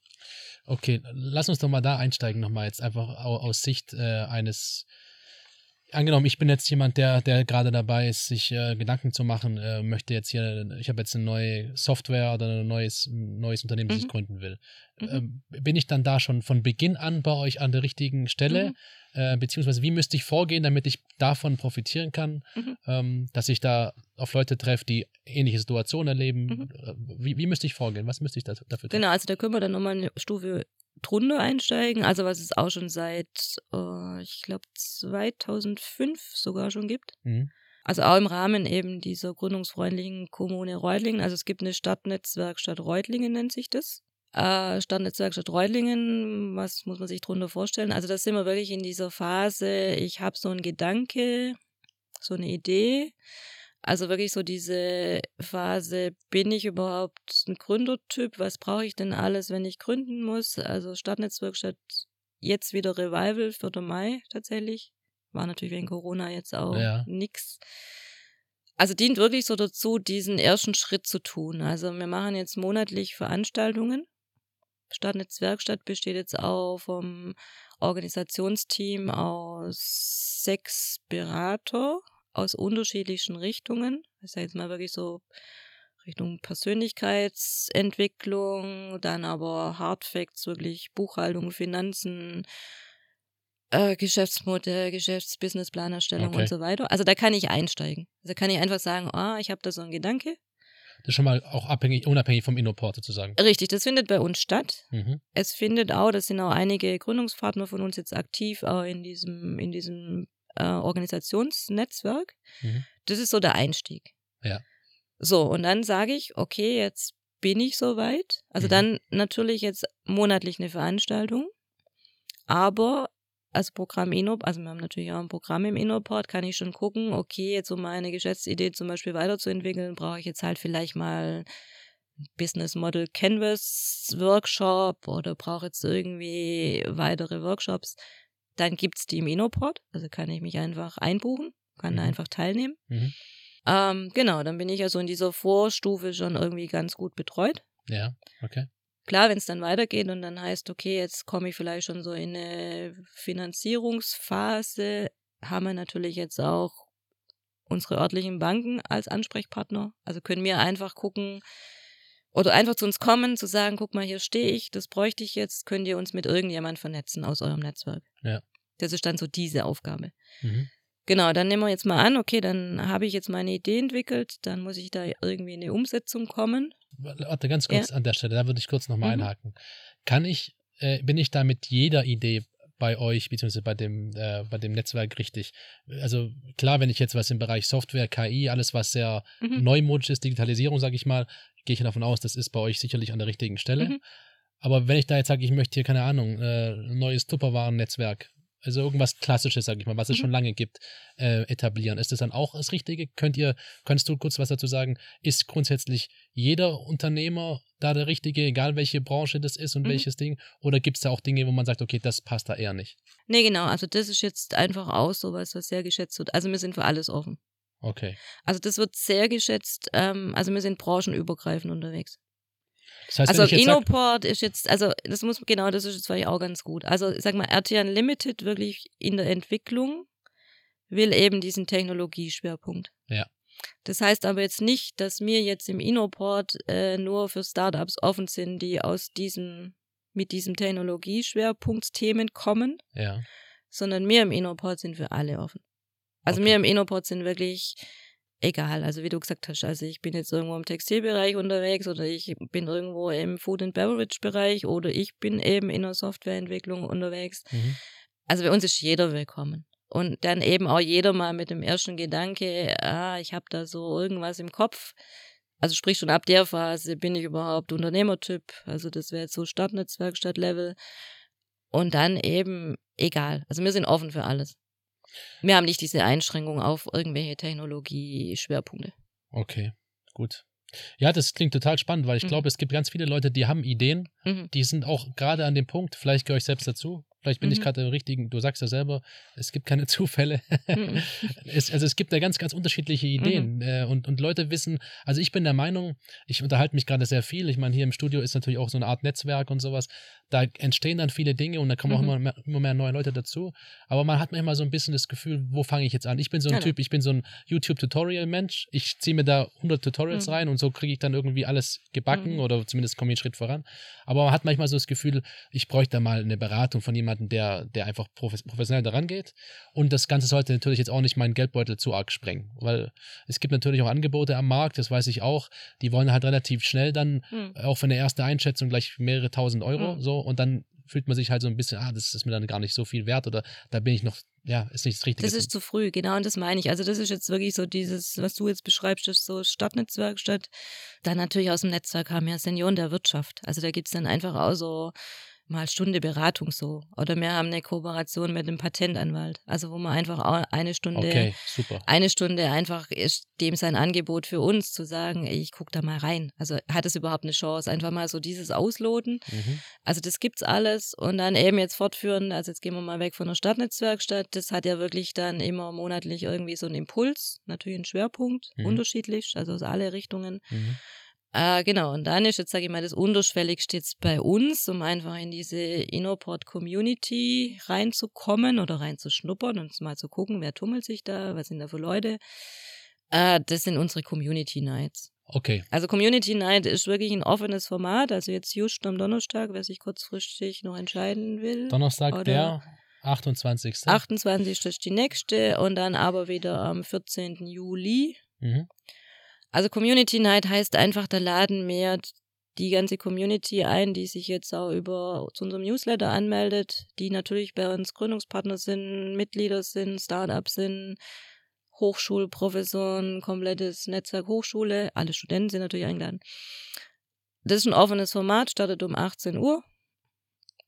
Okay, lass uns doch mal da einsteigen, nochmal jetzt einfach au- aus Sicht äh, eines. Angenommen, ich bin jetzt jemand, der, der gerade dabei ist, sich äh, Gedanken zu machen, äh, möchte jetzt hier, ich habe jetzt eine neue Software oder ein neues, neues Unternehmen, das ich Mhm. gründen will. Mhm. Ähm, bin ich dann da schon von Beginn an bei euch an der richtigen Stelle? Mhm. Äh, beziehungsweise wie müsste ich vorgehen, damit ich davon profitieren kann, Mhm. ähm, dass ich da auf Leute treffe, die ähnliche Situationen erleben? Mhm. Äh, Wie, wie müsste ich vorgehen? Was müsste ich da, dafür tun? Genau, also da können wir dann nochmal eine Stufe drunter einsteigen. Also was es auch schon seit, äh, ich glaube, 2005 sogar schon gibt. Mhm. Also auch im Rahmen eben dieser gründungsfreundlichen Kommune Reutlingen. Also es gibt eine Stadtnetzwerkstatt Reutlingen, nennt sich das. Äh, Stadtnetzwerkstatt Reutlingen, was muss man sich drunter vorstellen? Also da sind wir wirklich in dieser Phase, ich habe so einen Gedanke, so eine Idee. Also wirklich so diese Phase, bin ich überhaupt ein Gründertyp? Was brauche ich denn alles, wenn ich gründen muss? Also Stadtnetzwerkstatt, jetzt wieder Revival, 4. Mai tatsächlich. War natürlich wegen Corona jetzt auch Ja. nix. Also dient wirklich so dazu, diesen ersten Schritt zu tun. Also wir machen jetzt monatlich Veranstaltungen Stadtnetzwerkstatt besteht jetzt auch vom Organisationsteam aus sechs Berater aus unterschiedlichen Richtungen. Ich sage jetzt mal wirklich so Richtung Persönlichkeitsentwicklung, dann aber Hardfacts, wirklich Buchhaltung, Finanzen, äh, Geschäftsmodell, Geschäftsbusinessplanerstellung Okay. und so weiter. Also da kann ich einsteigen. Also kann ich einfach sagen, ah, ich habe da so einen Gedanke. Das ist schon mal auch abhängig, unabhängig vom Innoport sozusagen. Richtig, das findet bei uns statt. Mhm. Es findet auch, das sind auch einige Gründungspartner von uns jetzt aktiv, auch in diesem, in diesem äh, Organisationsnetzwerk. Mhm. Das ist so der Einstieg. Ja. So, und dann sage ich, okay, jetzt bin ich soweit. Also Mhm. dann natürlich jetzt monatlich eine Veranstaltung. Aber als Programm Inop, also wir haben natürlich auch ein Programm im Inoport, kann ich schon gucken, okay, jetzt um meine Geschäftsidee zum Beispiel weiterzuentwickeln, brauche ich jetzt halt vielleicht mal ein Business Model Canvas Workshop oder brauche jetzt irgendwie weitere Workshops. Dann gibt's die im Inoport, also kann ich mich einfach einbuchen, kann da Mhm. einfach teilnehmen. Mhm. Ähm, genau, dann bin ich also in dieser Vorstufe schon irgendwie ganz gut betreut. Ja, okay. Klar, wenn es dann weitergeht und dann heißt, okay, jetzt komme ich vielleicht schon so in eine Finanzierungsphase, haben wir natürlich jetzt auch unsere örtlichen Banken als Ansprechpartner. Also können wir einfach gucken oder einfach zu uns kommen, zu sagen, guck mal, hier stehe ich, das bräuchte ich jetzt, könnt ihr uns mit irgendjemand vernetzen aus eurem Netzwerk. Ja. Das ist dann so diese Aufgabe. Mhm. Genau, dann nehmen wir jetzt mal an, okay, dann habe ich jetzt meine Idee entwickelt, dann muss ich da irgendwie in eine Umsetzung kommen. Warte, ganz kurz an der Stelle, da würde ich kurz nochmal Mhm. einhaken. Kann ich, äh, bin ich da mit jeder Idee bei euch, beziehungsweise bei dem, äh, bei dem Netzwerk richtig? Also klar, wenn ich jetzt was im Bereich Software, KI, alles was sehr Mhm. neumodisch ist, Digitalisierung, sage ich mal, gehe ich davon aus, das ist bei euch sicherlich an der richtigen Stelle. Mhm. Aber wenn ich da jetzt sage, ich möchte hier, keine Ahnung, äh, ein neues Tupperwaren-Netzwerk, also irgendwas Klassisches, sage ich mal, was es Mhm. schon lange gibt, äh, etablieren, ist das dann auch das Richtige? Könnt ihr, kannst du kurz was dazu sagen? Ist grundsätzlich jeder Unternehmer da der Richtige, egal welche Branche das ist und Mhm. welches Ding? Oder gibt es da auch Dinge, wo man sagt, okay, das passt da eher nicht? Nee, genau, also das ist jetzt einfach auch sowas, was sehr geschätzt wird. Also wir sind für alles offen. Okay. Also das wird sehr geschätzt, ähm, also wir sind branchenübergreifend unterwegs. Das heißt, Also Inoport ist jetzt, also das muss, genau, das ist jetzt vielleicht auch ganz gut. Also ich sag mal, RTN Limited wirklich in der Entwicklung will eben diesen Technologieschwerpunkt. Ja. Das heißt aber jetzt nicht, dass wir jetzt im Inoport äh, nur für Startups offen sind, die aus diesem, mit diesem Technologieschwerpunkt Themen kommen, ja, sondern wir im Inoport sind für alle offen. Also Okay. wir im Inoport sind wirklich egal. Also wie du gesagt hast, also ich bin jetzt irgendwo im Textilbereich unterwegs oder ich bin irgendwo im Food and Beverage Bereich oder ich bin eben in der Softwareentwicklung unterwegs. mhm. Also bei uns ist jeder willkommen. Und dann eben auch jeder mal mit dem ersten Gedanke, ah, ich habe da so irgendwas im Kopf. Also sprich schon ab der Phase bin ich überhaupt Unternehmertyp. Also das wäre jetzt so Stadtnetzwerkstatt-Level. Und dann eben egal. Also wir sind offen für alles. Wir haben nicht diese Einschränkung auf irgendwelche Technologie-Schwerpunkte. okay, gut. Ja, das klingt total spannend, weil ich Mhm. glaube, es gibt ganz viele Leute, die haben Ideen, Mhm. die sind auch gerade an dem Punkt, vielleicht gehöre ich selbst dazu, vielleicht bin ich Mhm. gerade im richtigen, du sagst ja selber, es gibt keine Zufälle. Mhm. es, also es gibt da ganz, ganz unterschiedliche Ideen äh, und, und Leute wissen, also ich bin der Meinung, ich unterhalte mich gerade sehr viel, ich meine, hier im Studio ist natürlich auch so eine Art Netzwerk und sowas, da entstehen dann viele Dinge und da kommen auch Mhm. immer mehr, immer mehr neue Leute dazu, aber man hat manchmal so ein bisschen das Gefühl, wo fange ich jetzt an? Ich bin so ein Genau. Typ, ich bin so ein YouTube-Tutorial-Mensch, ich ziehe mir da 100 Tutorials Mhm. rein und so kriege ich dann irgendwie alles gebacken Mhm. oder zumindest komme ich einen Schritt voran, aber man hat manchmal so das Gefühl, ich bräuchte da mal eine Beratung von jemandem, der, der einfach profes professionell daran geht. Und das Ganze sollte natürlich jetzt auch nicht meinen Geldbeutel zu arg sprengen, weil es gibt natürlich auch Angebote am Markt, das weiß ich auch, die wollen halt relativ schnell dann Mhm. auch für eine erste Einschätzung gleich mehrere tausend Euro Mhm. so und dann fühlt man sich halt so ein bisschen, ah, das ist mir dann gar nicht so viel wert oder da bin ich noch, ja, ist nicht das Richtige. Das ist zu früh, genau, und das meine ich. Also das ist jetzt wirklich so dieses, was du jetzt beschreibst, ist so Stadtnetzwerkstatt. Dann natürlich aus dem Netzwerk haben ja Senioren der Wirtschaft. Also da gibt's dann einfach auch so mal Stunde Beratung so. Oder wir haben eine Kooperation mit einem Patentanwalt. Also wo man einfach eine Stunde, okay, eine Stunde einfach ist dem sein Angebot für uns zu sagen, ey, ich guck da mal rein. Also hat es überhaupt eine Chance? Einfach mal so dieses Ausloten. Mhm. Also das gibt's alles und dann eben jetzt fortführen, also jetzt gehen wir mal weg von der Stadtnetzwerkstatt, das hat ja wirklich dann immer monatlich irgendwie so einen Impuls, natürlich einen Schwerpunkt, Mhm. unterschiedlich, also aus alle Richtungen. Mhm. Äh, genau, und dann ist jetzt, sage ich mal, das Unterschwelligste jetzt bei uns, um einfach in diese Innerport-Community reinzukommen oder reinzuschnuppern und mal zu gucken, wer tummelt sich da, was sind da für Leute. Äh, das sind unsere Community Nights. Okay. Also Community Night ist wirklich ein offenes Format. Also jetzt just am Donnerstag, wer sich kurzfristig noch entscheiden will. Donnerstag Oder- der 28. 28. ist die nächste und dann aber wieder am 14. Juli. Mhm. Also Community Night heißt einfach, da laden wir die ganze Community ein, die sich jetzt auch über zu unserem Newsletter anmeldet, die natürlich bei uns Gründungspartner sind, Mitglieder sind, Startups sind, Hochschulprofessoren, komplettes Netzwerk Hochschule, alle Studenten sind natürlich eingeladen. Das ist ein offenes Format, startet um 18 Uhr.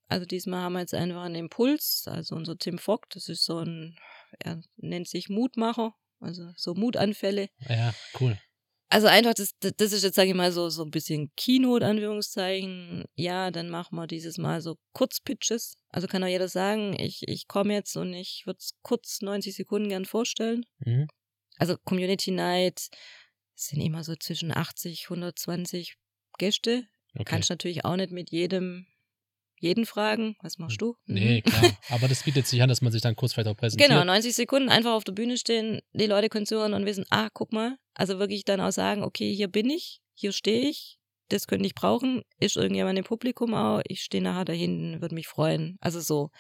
Also diesmal haben wir jetzt einfach einen Impuls, also unser Tim Fock, das ist so ein, er nennt sich Mutmacher, also so Mutanfälle. Ja, cool. Also einfach, das, das ist jetzt, sage ich mal, so, so ein bisschen Keynote, Anführungszeichen. Ja, dann machen wir dieses Mal so Kurzpitches. Also kann auch jeder sagen, ich, ich komme jetzt und ich würde es kurz 90 Sekunden gern vorstellen. Mhm. Also Community Night sind immer so zwischen 80, 120 Gäste. Okay. Kannst natürlich auch nicht mit jedem, jeden fragen. Was machst du? Nee, Mhm. klar. Aber das bietet sich an, dass man sich dann kurz vielleicht auch präsentiert. Genau, 90 Sekunden einfach auf der Bühne stehen, die Leute können zuhören und wissen, ah, guck mal, also wirklich dann auch sagen, okay, hier bin ich, hier stehe ich, das könnte ich brauchen, ist irgendjemand im Publikum auch, ich stehe nachher da hinten, würde mich freuen. Also so,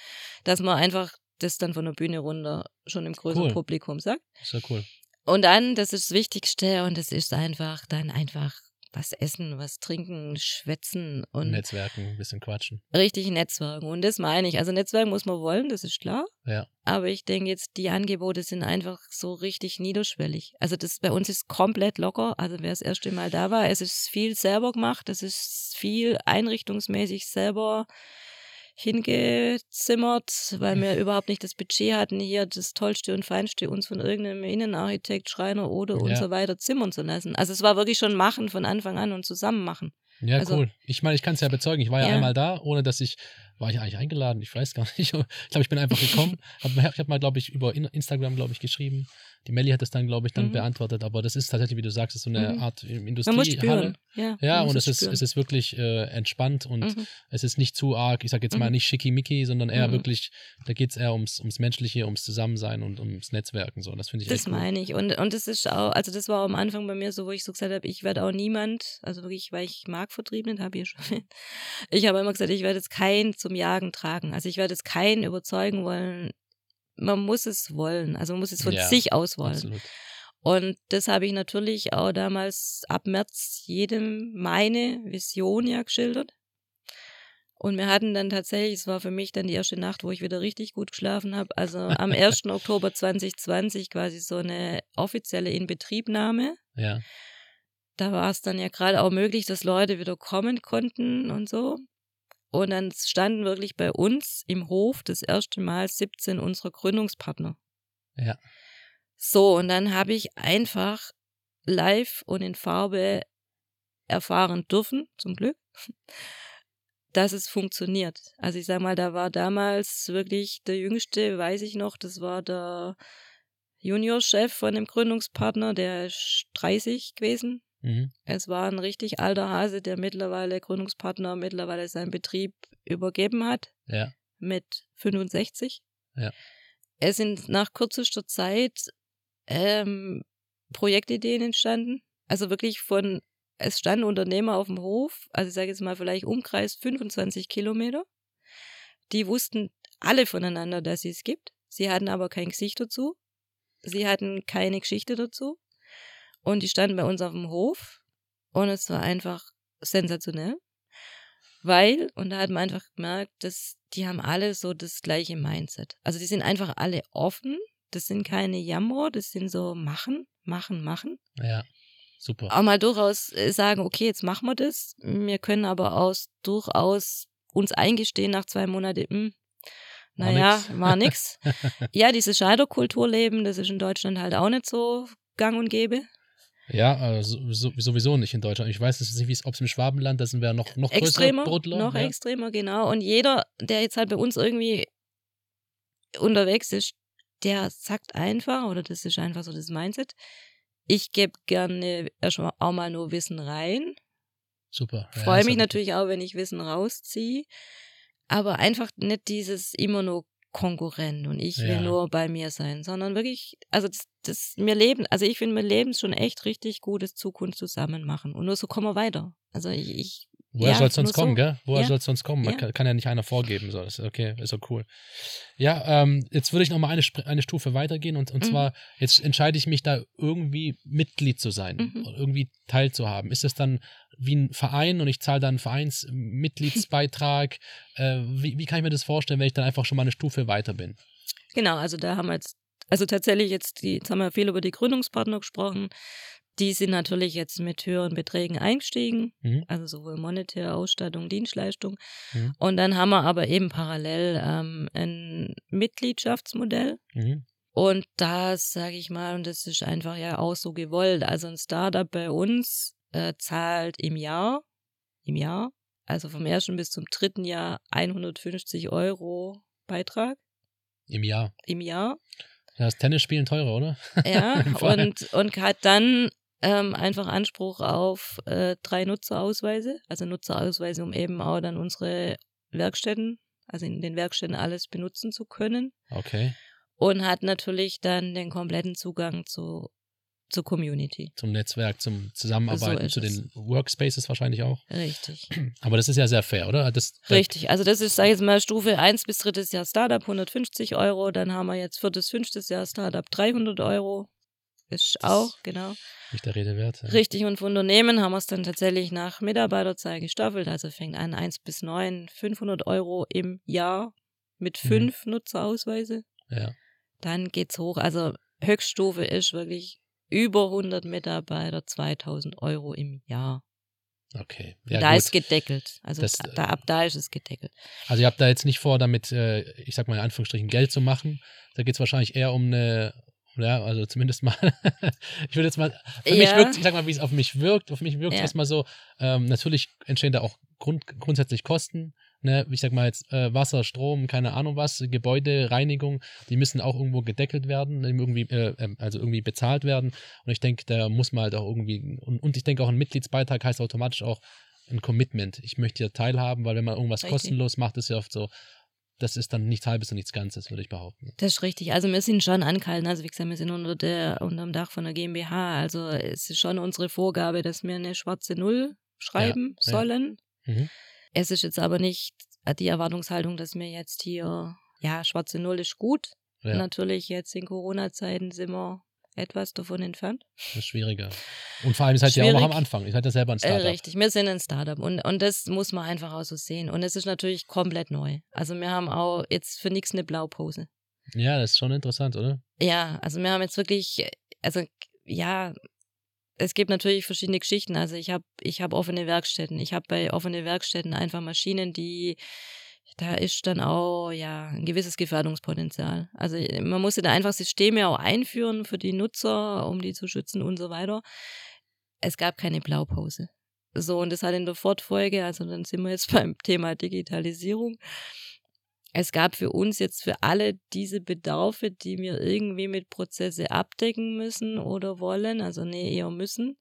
dass man einfach das dann von der Bühne runter schon im größeren Cool. Publikum sagt. Ist ja cool. Und dann, das ist das Wichtigste und das ist einfach dann einfach was essen, was trinken, schwätzen und Netzwerken, ein bisschen quatschen. richtig Netzwerken. Und das meine ich. Also Netzwerken muss man wollen, das ist klar. Ja. Aber ich denke jetzt, die Angebote sind einfach so richtig niederschwellig. Also das bei uns ist komplett locker. Also wer das erste Mal da war, es ist viel selber gemacht, es ist viel einrichtungsmäßig selber hingezimmert, weil wir überhaupt nicht das Budget hatten, hier das Tollste und Feinste uns von irgendeinem Innenarchitekt, Schreiner oder und Ja. so weiter zimmern zu lassen. Also es war wirklich schon machen von Anfang an und zusammen machen. Ja, Also- cool. Ich meine, ich kann es ja bezeugen. Ich war ja, Ja. einmal da, ohne dass ich, war ich eigentlich eingeladen? Ich weiß gar nicht. Ich glaube, ich bin einfach gekommen. hab, ich habe mal, glaube ich, über In- Instagram, glaube ich, geschrieben. Die Melli hat das dann, glaube ich, dann Mhm. beantwortet. Aber das ist tatsächlich, wie du sagst, ist so eine Mhm. Art muss Industriehalle. Ja, Ja, und es ist, spüren. es ist wirklich äh, entspannt und Mhm. es ist nicht zu arg, ich sage jetzt mal Mhm. nicht schickimicki, sondern eher Mhm. wirklich, da geht es eher ums, ums Menschliche, ums Zusammensein und ums Netzwerken. So. Das finde ich Das meine ich. Und, und das ist auch, also das war am Anfang bei mir so, wo ich so gesagt habe, ich werde auch niemand, also wirklich, weil ich Marktvertriebenen habe ich schon. Ich habe immer gesagt, ich werde jetzt keinen zum Jagen tragen. Also ich werde jetzt keinen überzeugen wollen. Man muss es wollen. Also man muss es von Ja, sich aus wollen. Absolut. Und das habe ich natürlich auch damals ab März jedem meine Vision ja geschildert. Und wir hatten dann tatsächlich, es war für mich dann die erste Nacht, wo ich wieder richtig gut geschlafen habe. Also am 1. Oktober 2020 quasi so eine offizielle Inbetriebnahme. Ja. Da war es dann ja gerade auch möglich, dass Leute wieder kommen konnten und so. Und dann standen wirklich bei uns im Hof das erste Mal 17 unserer Gründungspartner. Ja. So, und dann habe ich einfach live und in Farbe erfahren dürfen, zum Glück, dass es funktioniert. Also ich sag mal, da war damals wirklich der Jüngste, weiß ich noch, das war der Juniorchef von dem Gründungspartner, der ist 30 gewesen. Mhm. Es war ein richtig alter Hase, der mittlerweile Gründungspartner mittlerweile seinen Betrieb übergeben hat Ja. mit 65. Ja. Es sind nach kürzester Zeit ähm, Projektideen entstanden. Also wirklich von, es standen Unternehmer auf dem Hof, also ich sage jetzt mal vielleicht Umkreis 25 Kilometer. Die wussten alle voneinander, dass es es gibt. Sie hatten aber kein Gesicht dazu. Sie hatten keine Geschichte dazu. Und die standen bei uns auf dem Hof. Und es war einfach sensationell. Weil, und da hat man einfach gemerkt, dass die haben alle so das gleiche Mindset. Also die sind einfach alle offen. Das sind keine Jammer, das sind so machen, machen, machen. Ja. Super. Auch mal durchaus äh, sagen, okay, jetzt machen wir das. Wir können aber aus durchaus uns eingestehen nach zwei Monaten, hm, War naja, war nix. ja, diese Scheiterkultur leben, das ist in Deutschland halt auch nicht so gang und gäbe. Ja, äh, so, so, sowieso nicht in Deutschland. Ich weiß es nicht, wie es, ob es im Schwabenland, da sind wir noch, noch größere extremer, Brudler. noch ja. extremer, genau. Und jeder, der jetzt halt bei uns irgendwie unterwegs ist, der sagt einfach, oder das ist einfach so das Mindset, ich gebe gerne erst mal- auch mal nur Wissen rein, Super. Ja, Freue mich natürlich auch, wenn ich Wissen rausziehe, aber einfach nicht dieses immer nur Konkurrent und ich will Ja. nur bei mir sein, sondern wirklich, also das, das mir leben, also ich finde, wir leben schon echt richtig gutes Zukunft zusammen machen und nur so kommen wir weiter. Also ich, ich Woher ja, soll es sonst kommen, so. gell? Woher Ja. soll es sonst kommen? Man Ja. kann, kann ja nicht einer vorgeben. So. Ist okay, ist so cool. Ja, ähm, jetzt würde ich noch mal eine, eine Stufe weitergehen und, und Mhm. zwar, jetzt entscheide ich mich da irgendwie Mitglied zu sein, Mhm. oder irgendwie teilzuhaben. Ist das dann wie ein Verein und ich zahle dann einen Vereinsmitgliedsbeitrag? äh, wie, wie kann ich mir das vorstellen, wenn ich dann einfach schon mal eine Stufe weiter bin? Genau, also da haben wir jetzt, also tatsächlich jetzt, die, jetzt haben wir viel über die Gründungspartner gesprochen. Die sind natürlich jetzt mit höheren Beträgen eingestiegen, Mhm. also sowohl monetär, Ausstattung, Dienstleistung. Mhm. Und dann haben wir aber eben parallel ähm, ein Mitgliedschaftsmodell. Mhm. Und das sage ich mal, und das ist einfach ja auch so gewollt. Also ein Startup bei uns äh, zahlt im Jahr, im Jahr, also vom ersten bis zum dritten Jahr 150 Euro Beitrag Im Jahr. im Jahr. Das Tennisspielen teurer, oder? Ja, und, und hat dann ähm, einfach Anspruch auf äh, drei Nutzerausweise, also Nutzerausweise, um eben auch dann unsere Werkstätten, also in den Werkstätten alles benutzen zu können. Okay. Und hat natürlich dann den kompletten Zugang zu, zur Community. Zum Netzwerk, zum Zusammenarbeiten, So zu den Workspaces wahrscheinlich auch. Richtig. Aber das ist ja sehr fair, oder? Das, Richtig. Also das ist, sage ich jetzt mal, Stufe 1 bis drittes Jahr Startup 150 Euro. Dann haben wir jetzt viertes, fünftes Jahr Startup 300 Euro. Ist Das- auch, genau. Nicht der Rede wert. ja. Richtig, und von Unternehmen haben wir es dann tatsächlich nach Mitarbeiterzahl gestaffelt. Also fängt an 1 bis 9, 500 Euro im Jahr mit Mhm. fünf Nutzerausweise. Ja. Dann geht's hoch. Also Höchststufe ist wirklich über 100 Mitarbeiter, 2000 Euro im Jahr. Okay. Ja, da gut. ist gedeckelt. Also Das, da, da, ab da ist es gedeckelt. Also ihr habt da jetzt nicht vor, damit, äh, ich sag mal in Anführungsstrichen, Geld zu machen. Da geht es wahrscheinlich eher um eine, ja, also zumindest mal, ich würde jetzt mal, für mich Ja. wirkt, ich sag mal, wie es auf mich wirkt, auf mich wirkt es Ja. erstmal so, ähm, natürlich entstehen da auch Grund, grundsätzlich Kosten, ne, ich sag mal jetzt äh, Wasser, Strom, keine Ahnung was, Gebäude, Reinigung, die müssen auch irgendwo gedeckelt werden, irgendwie, äh, ähm, also irgendwie bezahlt werden und ich denke, da muss man halt auch irgendwie, und, und ich denke auch ein Mitgliedsbeitrag heißt automatisch auch ein Commitment. Ich möchte ja teilhaben, weil wenn man irgendwas Richtig. kostenlos macht, ist ja oft so, das ist dann nichts Halbes und nichts Ganzes, würde ich behaupten. Das ist richtig. Also wir sind schon angehalten. Also wie gesagt, wir sind unter der, unterm Dach von der GmbH. Also es ist schon unsere Vorgabe, dass wir eine schwarze Null schreiben Ja, ja. sollen. Mhm. Es ist jetzt aber nicht die Erwartungshaltung, dass wir jetzt hier, ja, schwarze Null ist gut. Ja, Natürlich jetzt in Corona-Zeiten sind wir etwas davon entfernt. das ist schwieriger. Und vor allem, ihr seid ja auch noch am Schwierig. Anfang. Ihr seid ja selber ein Äh, Startup. richtig, wir sind ein Startup und, und das muss man einfach auch so sehen. Und es ist natürlich komplett neu. Also wir haben auch jetzt für nichts eine Blaupause. Ja, das ist schon interessant, oder? Ja, also wir haben jetzt wirklich, also ja, es gibt natürlich verschiedene Geschichten. Also ich habe ich hab offene Werkstätten. Ich habe bei offene Werkstätten einfach Maschinen, die da ist dann auch ja ein gewisses Gefährdungspotenzial. Also man musste da einfach Systeme auch einführen für die Nutzer, um die zu schützen und so weiter. Es gab keine Blaupause. So, und das hat in der Fortfolge, also dann sind wir jetzt beim Thema Digitalisierung. Es gab für uns jetzt für alle diese Bedarfe, die wir irgendwie mit Prozesse abdecken müssen oder wollen, also nee, eher müssen,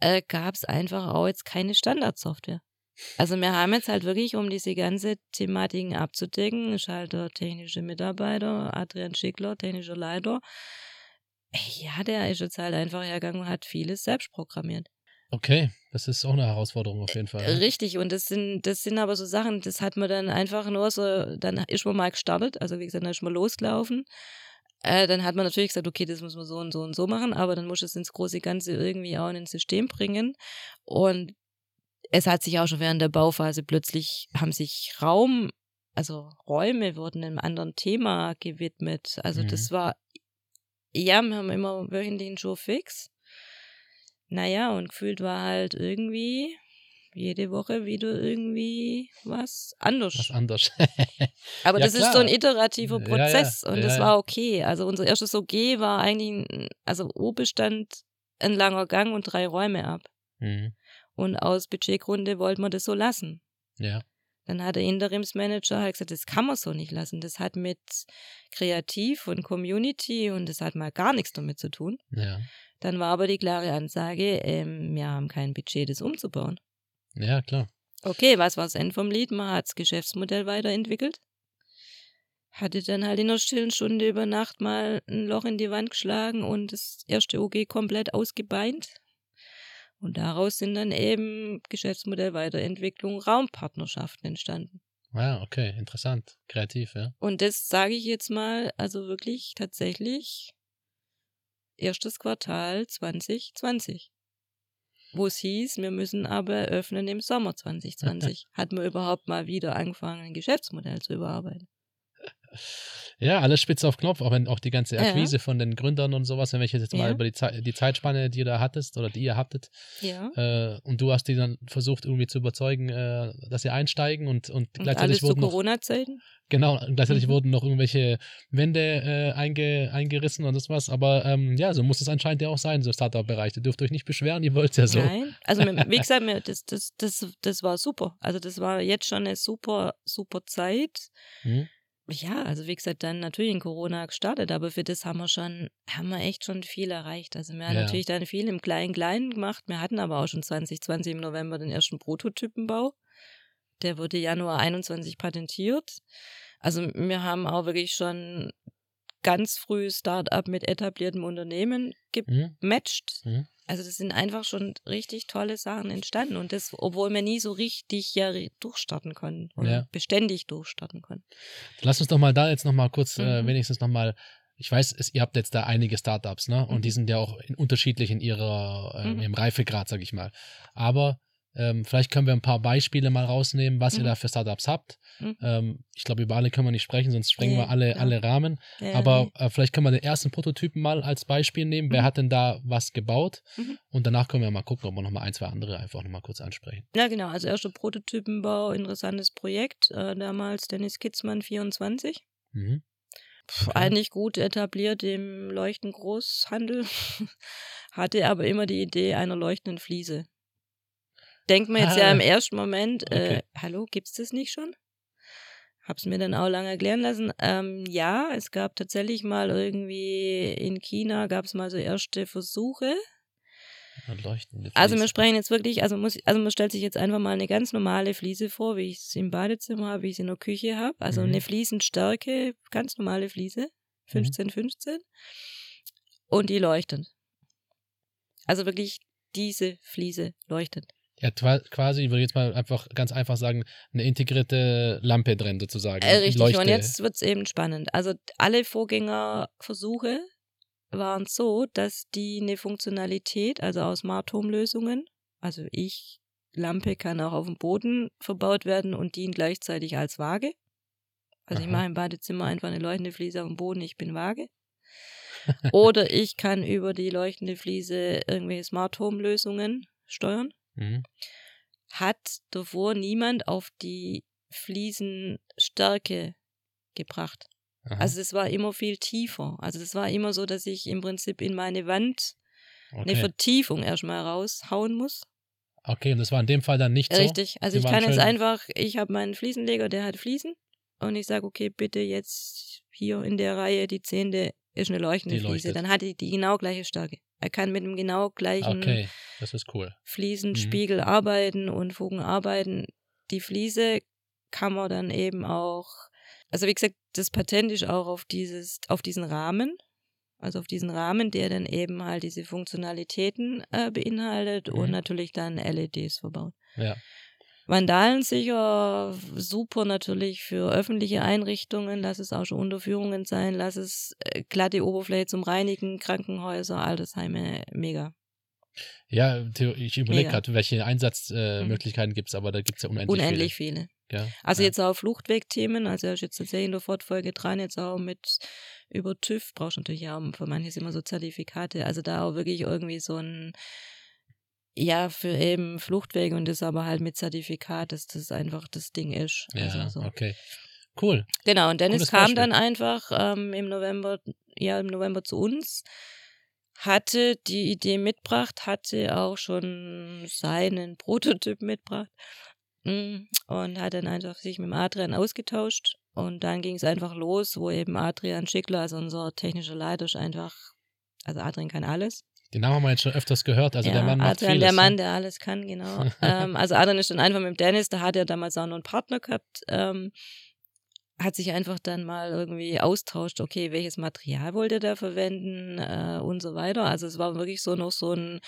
äh, gab es einfach auch jetzt keine Standardsoftware. Also wir haben jetzt halt wirklich, um diese ganze Thematiken abzudecken, ist halt der technische Mitarbeiter, Adrian Schickler, technischer Leiter. Ja, der ist jetzt halt einfach hergegangen und hat vieles selbst programmiert. Okay, das ist auch eine Herausforderung auf jeden Fall. ne? Richtig, und das sind, das sind aber so Sachen, das hat man dann einfach nur so, dann ist man mal gestartet, also wie gesagt, dann ist man losgelaufen. Äh, dann hat man natürlich gesagt, okay, das muss man so und so und so machen, aber dann muss es ins große Ganze irgendwie auch in ein System bringen. Und es hat sich auch schon während der Bauphase plötzlich, haben sich Raum, also Räume wurden einem anderen Thema gewidmet. Also Mhm. das war, ja, wir haben immer wöchentlich einen Show fix. Naja, und gefühlt war halt irgendwie jede Woche wieder irgendwie was anders. Was anders. Aber Ja, das ist so ein klar. iterativer Ja, ja. Prozess und Ja, das ja. war okay. Also unser erstes OG war eigentlich, ein, also O bestand ein langer Gang und drei Räume ab. mhm. Und aus Budgetgründe wollten wir das so lassen. Ja. Dann hat der Interimsmanager halt gesagt, das kann man so nicht lassen. Das hat mit Kreativ und Community und das hat mal gar nichts damit zu tun. Ja. Dann war aber die klare Ansage, ähm, wir haben kein Budget, das umzubauen. Ja, klar. Okay, was war das Ende vom Lied? Man hat das Geschäftsmodell weiterentwickelt. Hatte dann halt in der stillen Stunde über Nacht mal ein Loch in die Wand geschlagen und das erste OG komplett ausgebeint. Und daraus sind dann eben Geschäftsmodell Weiterentwicklung, Raumpartnerschaften entstanden. Ja, okay, interessant. Kreativ, ja. Und das sage ich jetzt mal, also wirklich tatsächlich erstes Quartal 2020. Wo es hieß, wir müssen aber eröffnen im Sommer 2020. Hat man überhaupt mal wieder angefangen, ein Geschäftsmodell zu überarbeiten. Ja, alles spitz auf Knopf, auch wenn auch die ganze Ja. Akquise von den Gründern und sowas, wenn ich jetzt mal Ja. über die, Zeit, die Zeitspanne, die ihr da hattest oder die ihr hattet, Ja. äh, und du hast die dann versucht irgendwie zu überzeugen, äh, dass sie einsteigen und, und Und gleichzeitig alles zu wurden noch, Corona-Zeiten? genau, gleichzeitig Mhm. wurden noch irgendwelche Wände äh, einge, eingerissen und das was, aber ähm, ja, so muss es anscheinend ja auch sein, so Startup-Bereich. Ihr dürft euch nicht beschweren, ihr wollt ja so. Nein. Also wie gesagt, das, das, das, das war super. Also das war jetzt schon eine super, super Zeit. Mhm. Ja, also wie gesagt, dann natürlich in Corona gestartet, aber für das haben wir schon, haben wir echt schon viel erreicht. Also wir haben Ja. natürlich dann viel im Kleinen-Kleinen gemacht. Wir hatten aber auch schon 2020 im November den ersten Prototypenbau. Der wurde Januar 21 patentiert. Also wir haben auch wirklich schon ganz früh Start-up mit etabliertem Unternehmen Mhm. gematcht. Mhm. Also das sind einfach schon richtig tolle Sachen entstanden und das, obwohl wir nie so richtig ja durchstarten konnten oder Ja. beständig durchstarten konnten. Lass uns doch mal da jetzt nochmal kurz, äh, Mhm. wenigstens nochmal, ich weiß, es, ihr habt jetzt da einige Startups, ne? Und Mhm. die sind ja auch in, unterschiedlich in ihrer, äh, Mhm. ihrem Reifegrad, sag ich mal. Aber ähm, vielleicht können wir ein paar Beispiele mal rausnehmen, was ihr Mhm. da für Startups habt. Mhm. Ähm, ich glaube, über alle können wir nicht sprechen, sonst sprengen Nee, wir alle, ja. alle Rahmen. Ja, Aber nee. äh, vielleicht können wir den ersten Prototypen mal als Beispiel nehmen. Wer Mhm. hat denn da was gebaut? Mhm. Und danach können wir mal gucken, ob wir nochmal ein, zwei andere einfach nochmal kurz ansprechen. Ja, genau. Also erster Prototypenbau, interessantes Projekt. Äh, damals Dennis Kitzmann 24. Mhm. Okay. Eigentlich gut etabliert im Leuchtengroßhandel, hatte aber immer die Idee einer leuchtenden Fliese. Denkt man jetzt ja Ah. im ersten Moment, äh, Okay. hallo, gibt's das nicht schon? Hab's mir dann auch lange erklären lassen. Ähm, ja, es gab tatsächlich mal irgendwie in China gab es mal so erste Versuche. Also wir sprechen jetzt wirklich, also muss, also man stellt sich jetzt einfach mal eine ganz normale Fliese vor, wie ich es im Badezimmer habe, wie ich es in der Küche habe. Also Mhm. eine Fliesenstärke, ganz normale Fliese, 15, 15. Und die leuchtend. Also wirklich diese Fliese leuchtet. Ja, quasi, ich würde jetzt mal einfach ganz einfach sagen, eine integrierte Lampe drin sozusagen. Äh, richtig, Leuchte. und jetzt wird es eben spannend. Also alle Vorgängerversuche waren so, dass die eine Funktionalität, also aus Smart Home Lösungen, also ich, Lampe kann auch auf dem Boden verbaut werden und dient gleichzeitig als Waage. Also ich Aha. mache im Badezimmer einfach eine leuchtende Fliese auf dem Boden, ich bin Waage. Oder ich kann über die leuchtende Fliese irgendwelche Smart Home Lösungen steuern Mhm. hat davor niemand auf die Fliesenstärke gebracht. Aha. Also es war immer viel tiefer. Also es war immer so, dass ich im Prinzip in meine Wand eine okay. Vertiefung erstmal raushauen muss. okay, und das war in dem Fall dann nicht so. Richtig. Also Die ich kann jetzt einfach, ich habe meinen Fliesenleger, der hat Fliesen und ich sage, okay, bitte jetzt hier in der Reihe die zehnte ist eine leuchtende Fliese. Dann hat die die genau gleiche Stärke. Er kann mit dem genau gleichen Okay, cool. Fliesenspiegel arbeiten und Fugen arbeiten. Die Fliese kann man dann eben auch, also wie gesagt, das Patent ist auch auf dieses, auf diesen Rahmen, also auf diesen Rahmen, der dann eben halt diese Funktionalitäten äh, beinhaltet und Mhm. natürlich dann LEDs verbaut. Ja. Vandalensicher, super natürlich für öffentliche Einrichtungen, lass es auch schon Unterführungen sein, lass es äh, glatte Oberfläche zum Reinigen, Krankenhäuser, Altersheime, mega. Ja, ich überlege gerade, welche Mhm. Einsatzmöglichkeiten gibt es, aber da gibt es ja unendlich, Unendlich viele. viele. Ja, Also ja. jetzt auch Fluchtwegthemen, also er ist jetzt tatsächlich in der Fortfolge dran, jetzt auch mit über TÜV, brauchst du natürlich auch für manches immer so Zertifikate, also da auch wirklich irgendwie so ein, ja, für eben Fluchtwege und das aber halt mit Zertifikat, dass das einfach das Ding ist. Ja, also so. okay. Cool. Genau, und Dennis Gutes kam Beispiel. dann einfach ähm, im November, ja, im November zu uns, hatte die Idee mitgebracht, hatte auch schon seinen Prototyp mitgebracht mm, und hat dann einfach sich mit Adrian ausgetauscht. Und dann ging es einfach los, wo eben Adrian Schickler, also unser technischer Leiter, ist einfach, also Adrian kann alles. Den Namen haben wir jetzt schon öfters gehört. Also der Mann macht Adrian, vieles. der Mann, ne? der alles kann, genau. ähm, also Adrian ist dann einfach mit Dennis, da hat er damals auch noch einen Partner gehabt, ähm, hat sich einfach dann mal irgendwie austauscht, okay, welches Material wollte der verwenden äh, und so weiter. Also es war wirklich so noch so ein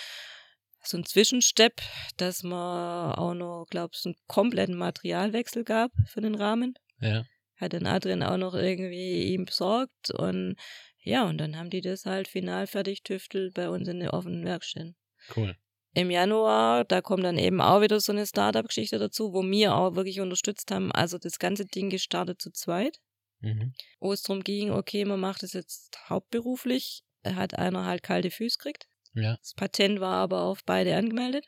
so ein Zwischenstep, dass man auch noch, glaube ich, einen kompletten Materialwechsel gab für den Rahmen. Ja, Hat dann Adrian auch noch irgendwie ihm besorgt und ja, und dann haben die das halt final fertig tüftelt bei uns in den offenen Werkstätten cool. im Januar, da kommt dann eben auch wieder so eine Startup-Geschichte dazu, wo wir auch wirklich unterstützt haben. Also das ganze Ding gestartet zu zweit, Mhm. wo es darum ging, okay, man macht es jetzt hauptberuflich. Hat einer halt kalte Füße gekriegt. Ja, Das Patent war aber auf beide angemeldet.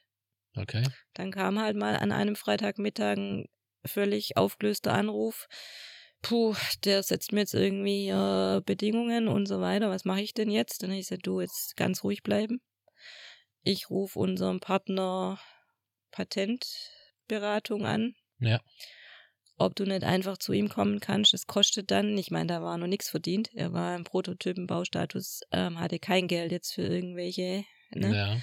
okay. Dann kam halt mal an einem Freitagmittag ein völlig aufgelöster Anruf. Puh, der setzt mir jetzt irgendwie äh, Bedingungen und so weiter. Was mache ich denn jetzt? Dann habe ich gesagt, du jetzt ganz ruhig bleiben. Ich rufe unseren Partner Patentberatung an, Ja, ob du nicht einfach zu ihm kommen kannst. Es kostet dann, ich meine, da war noch nichts verdient. Er war im Prototypenbaustatus, ähm, hatte kein Geld jetzt für irgendwelche. Ne? ja,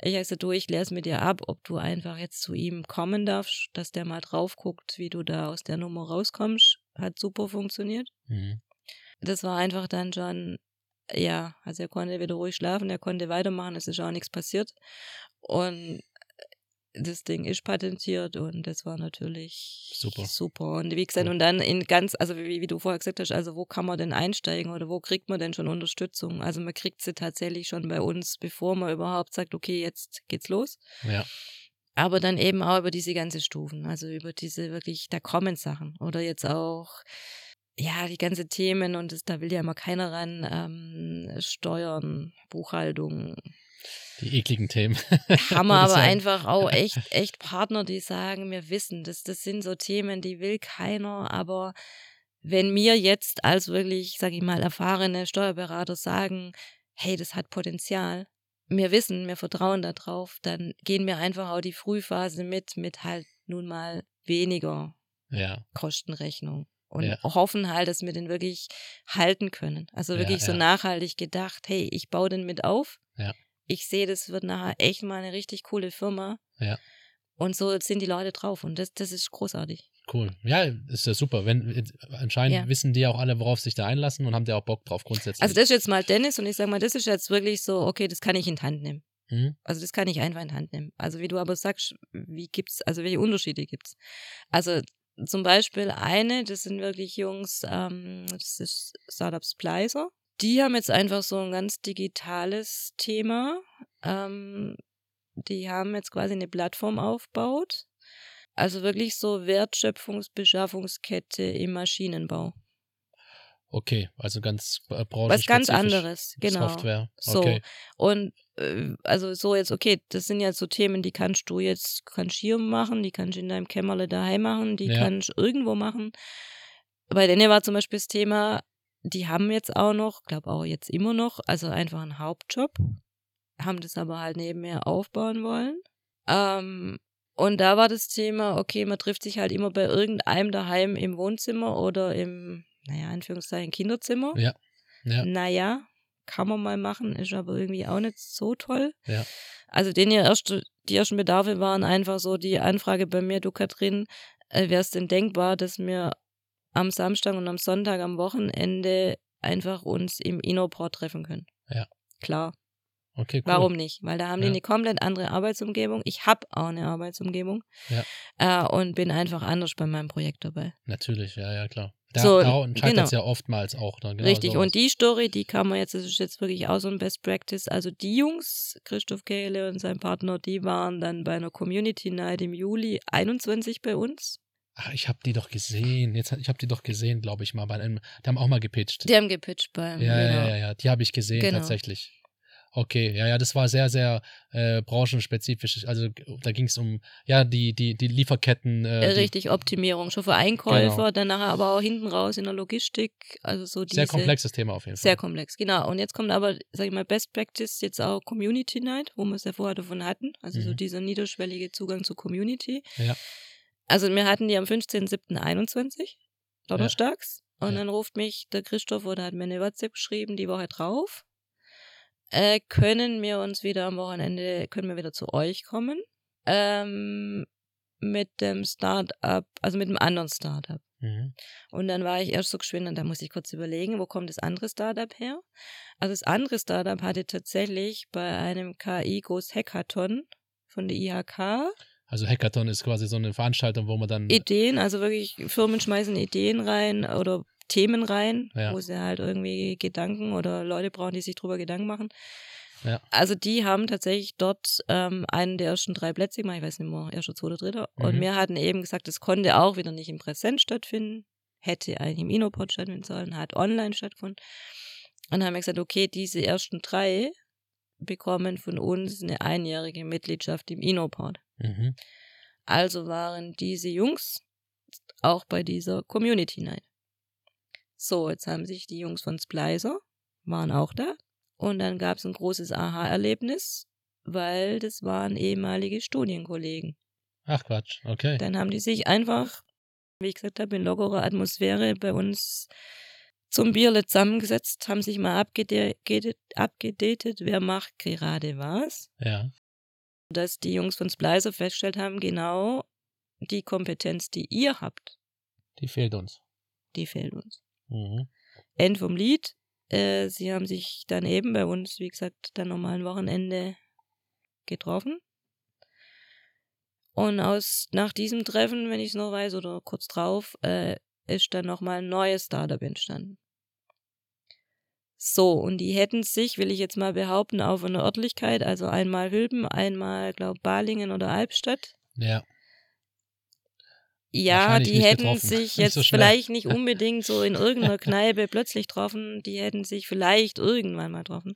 Ich habe gesagt, du, ich klär's mit dir ab, ob du einfach jetzt zu ihm kommen darfst, dass der mal drauf guckt, wie du da aus der Nummer rauskommst. Hat super funktioniert. mhm. Das war einfach dann schon, ja, also er konnte wieder ruhig schlafen, er konnte weitermachen, es ist auch nichts passiert. Und das Ding ist patentiert und das war natürlich Super. super. Und wie gesagt, und dann in ganz, also wie, wie du vorher gesagt hast, also wo kann man denn einsteigen oder wo kriegt man denn schon Unterstützung? Also man kriegt sie tatsächlich schon bei uns, bevor man überhaupt sagt, okay, jetzt geht's los. ja, Aber dann eben auch über diese ganze Stufen, also über diese wirklich, da kommen Sachen. Oder jetzt auch, ja, die ganze Themen und das, da will ja immer keiner ran, ähm, Steuern, Buchhaltung. die ekligen Themen. Haben wir aber sagen. einfach auch echt, echt Partner, die sagen, wir wissen, das, das sind so Themen, die will keiner, aber wenn mir jetzt als wirklich, sag ich mal, erfahrene Steuerberater sagen, hey, das hat Potenzial, wir wissen, wir vertrauen darauf, dann gehen wir einfach auch die Frühphase mit, mit halt nun mal weniger Ja, Kostenrechnung. Und Ja. hoffen halt, dass wir den wirklich halten können. Also Ja, wirklich so ja. nachhaltig gedacht, hey, ich baue den mit auf. Ich sehe, das wird nachher echt mal eine richtig coole Firma. Und so sind die Leute drauf. Und das, das ist großartig. Cool. Ja, ist ja super. Wenn, anscheinend Ja. wissen die auch alle, worauf sich da einlassen und haben die auch Bock drauf grundsätzlich. Also das ist jetzt mal Dennis und ich sage mal, das ist jetzt wirklich so, okay, das kann ich in die Hand nehmen. Mhm. Also das kann ich einfach in die Hand nehmen. Also wie du aber sagst, wie gibt's, also welche Unterschiede gibt's? Also zum Beispiel eine, das sind wirklich Jungs, ähm, das ist Startup Splicer. Die haben jetzt einfach so ein ganz digitales Thema. Ähm, die haben jetzt quasi eine Plattform aufgebaut. Also wirklich so Wertschöpfungsbeschaffungskette im Maschinenbau. Okay, also ganz äh. Was ganz anderes, genau. Software. So. Okay. Und äh, also so jetzt, okay, das sind ja so Themen, die kannst du jetzt, kannst hier machen, die kannst du in deinem Kämmerle daheim machen, die Ja. kannst du irgendwo machen. Bei denen war zum Beispiel das Thema, die haben jetzt auch noch, glaube auch jetzt immer noch, also einfach einen Hauptjob, haben das aber halt nebenher aufbauen wollen. Ähm, und da war das Thema, okay, man trifft sich halt immer bei irgendeinem daheim im Wohnzimmer oder im, naja, Anführungszeichen Kinderzimmer. Ja. Ja. Naja, kann man mal machen, ist aber irgendwie auch nicht so toll. Ja. Also den ja erste, die ersten Bedarfe waren einfach so die Anfrage bei mir, du Katrin, äh, wäre es denn denkbar, dass wir am Samstag und am Sonntag am Wochenende einfach uns im Inoport treffen können? Ja. Klar. Okay, cool. Warum nicht? Weil da haben die Ja. eine komplett andere Arbeitsumgebung. Ich habe auch eine Arbeitsumgebung Ja. äh, und bin einfach anders bei meinem Projekt dabei. Natürlich, ja, ja, klar. Da, So, es genau. ja oftmals auch. Dann, genau Richtig, sowas. und die Story, die kann man jetzt, das ist jetzt wirklich auch so ein Best Practice. Also die Jungs, Christoph Kehle und sein Partner, die waren dann bei einer Community Night im Juli 21 bei uns. Ach, ich habe die doch gesehen. Jetzt, ich habe die doch gesehen, glaube ich mal. Bei einem, die haben auch mal gepitcht. Die haben gepitcht beim. ja, genau. ja, ja, ja, die habe ich gesehen Genau. tatsächlich. Okay, ja, ja, das war sehr, sehr äh, branchenspezifisch. Also da ging es um, ja, die, die, die Lieferketten. Äh, Äh, die, Genau. Richtig, Optimierung. Schon für Einkäufer, dann nachher aber auch hinten raus in der Logistik. Also so diese. sehr komplexes Thema auf jeden Fall. Sehr komplex, genau. Und jetzt kommt aber, sag ich mal, Best Practice jetzt auch Community Night, wo wir es ja vorher davon hatten. Also so Mhm. dieser niederschwellige Zugang zur Community. Ja. Also wir hatten die am 15.07.21, donnerstags. Und Ja. dann ruft mich der Christoph oder hat mir eine WhatsApp geschrieben, die Woche drauf. Äh, können wir uns wieder am Wochenende, können wir wieder zu euch kommen. Ähm, mit dem Startup, also mit einem anderen Startup. Mhm. Und dann war ich erst so geschwind und da muss ich kurz überlegen, wo kommt das andere Startup her? Also das andere Startup hatte tatsächlich bei einem KI Groß Hackathon von der IHK Also Hackathon ist quasi so eine Veranstaltung, wo man dann. Ideen, also wirklich Firmen schmeißen Ideen rein oder Themen rein, Ja. wo sie halt irgendwie Gedanken oder Leute brauchen, die sich drüber Gedanken machen. Ja. Also die haben tatsächlich dort ähm, einen der ersten drei Plätze gemacht, ich weiß nicht mehr, erster, zweiter, dritter. Und Mhm. wir hatten eben gesagt, es konnte auch wieder nicht im Präsenz stattfinden, hätte eigentlich im Inopod stattfinden sollen, hat online stattgefunden. Und haben wir gesagt, okay, diese ersten drei bekommen von uns eine einjährige Mitgliedschaft im Inopod. Mhm. Also waren diese Jungs auch bei dieser Community Night. So, jetzt haben sich die Jungs von Splicer, waren auch da. Und dann gab es ein großes Aha-Erlebnis, weil das waren ehemalige Studienkollegen. Ach Quatsch, okay. Dann haben die sich einfach, wie ich gesagt habe, in lockerer Atmosphäre bei uns zum Bierle zusammengesetzt, haben sich mal abgedatet, abgedatet wer macht gerade was. Ja. Dass die Jungs von Splicer festgestellt haben, genau die Kompetenz, die ihr habt, Die fehlt uns. die fehlt uns. Mhm. End vom Lied. Äh, sie haben sich dann eben bei uns, wie gesagt, dann nochmal ein Wochenende getroffen. Und aus nach diesem Treffen, wenn ich es noch weiß, oder kurz drauf, äh, ist dann nochmal ein neues Startup entstanden. So, und die hätten sich, will ich jetzt mal behaupten, auf eine Örtlichkeit, also einmal Hülben, einmal, glaube Balingen oder Albstadt, Ja. Ja, die hätten getroffen. sich jetzt so vielleicht nicht unbedingt so in irgendeiner Kneipe plötzlich getroffen, die hätten sich vielleicht irgendwann mal getroffen.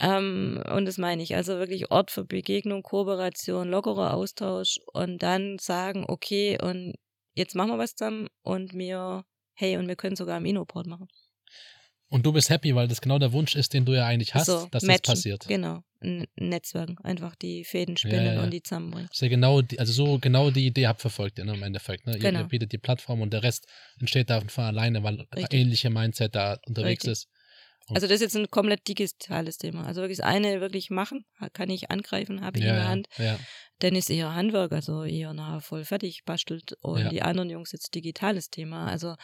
Ähm, und das meine ich, also wirklich Ort für Begegnung, Kooperation, lockerer Austausch und dann sagen, okay, und jetzt machen wir was zusammen und wir, hey, und wir können sogar im Inoport machen. Und du bist happy, weil das genau der Wunsch ist, den du ja eigentlich hast, so, dass matchen, das passiert. Genau, N Netzwerken, einfach die Fäden spinnen Ja, ja. und die zusammenbringen. Das ist ja genau, die, also so genau die Idee habt verfolgt ihr ne, im Endeffekt. Ne? Ihr, Genau. ihr bietet die Plattform und der Rest entsteht da von alleine, weil Richtig. ähnliche Mindset da unterwegs Richtig. ist. Also das ist jetzt ein komplett digitales Thema. Also wirklich das eine wirklich machen, kann ich angreifen, habe ich in Ja, der ja, Hand. ja. Dann ist eher Handwerk, also eher nachher voll fertig bastelt. Und Ja. die anderen Jungs jetzt digitales Thema. Also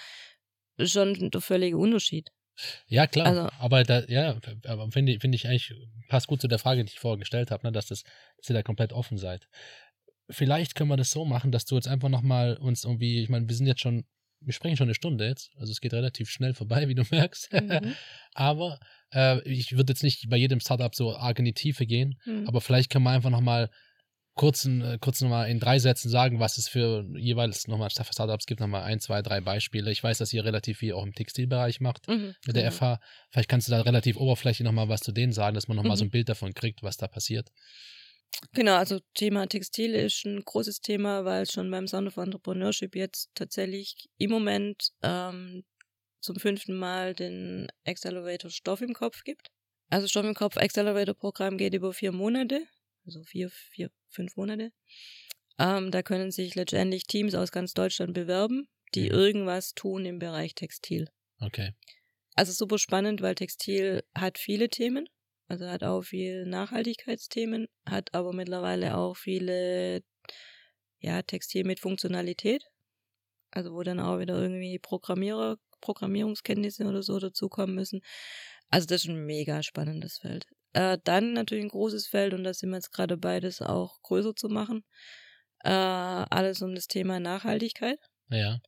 schon der völlige Unterschied. Ja, klar. Also- aber da, ja, aber finde ich- finde ich eigentlich, passt gut zu der Frage, die ich vorher gestellt habe, ne, dass, das, dass ihr da komplett offen seid. Vielleicht können wir das so machen, dass du jetzt einfach nochmal uns irgendwie, ich meine, wir sind jetzt schon, wir sprechen schon eine Stunde jetzt, also es geht relativ schnell vorbei, wie du merkst. Mhm. aber äh, ich würde jetzt nicht bei jedem Startup so arg in die Tiefe gehen, Mhm. aber vielleicht können wir einfach nochmal äh, kurz nochmal in drei Sätzen sagen, was es für jeweils nochmal für Startups gibt, nochmal ein, zwei, drei Beispiele. Ich weiß, dass ihr relativ viel auch im Textilbereich macht Mhm, mit der genau. FH. Vielleicht kannst du da relativ oberflächlich nochmal was zu denen sagen, dass man nochmal Mhm. so ein Bild davon kriegt, was da passiert. Genau, also Thema Textil ist ein großes Thema, weil es schon beim Sound of Entrepreneurship jetzt tatsächlich im Moment ähm, zum fünften Mal den Accelerator Stoff im Kopf gibt. Also Stoff im Kopf Accelerator Programm geht über vier Monate, also vier, vier, fünf Monate. Ähm, da können sich letztendlich Teams aus ganz Deutschland bewerben, die Mhm. irgendwas tun im Bereich Textil. Okay. Also super spannend, weil Textil hat viele Themen. Also hat auch viel Nachhaltigkeitsthemen, hat aber mittlerweile auch viele, ja, Textil mit Funktionalität. Also wo dann auch wieder irgendwie Programmierer, Programmierungskenntnisse oder so dazukommen müssen. Also das ist ein mega spannendes Feld. Äh, dann natürlich ein großes Feld und da sind wir jetzt gerade dabei, das auch größer zu machen. Äh, alles um das Thema Nachhaltigkeit. Ja.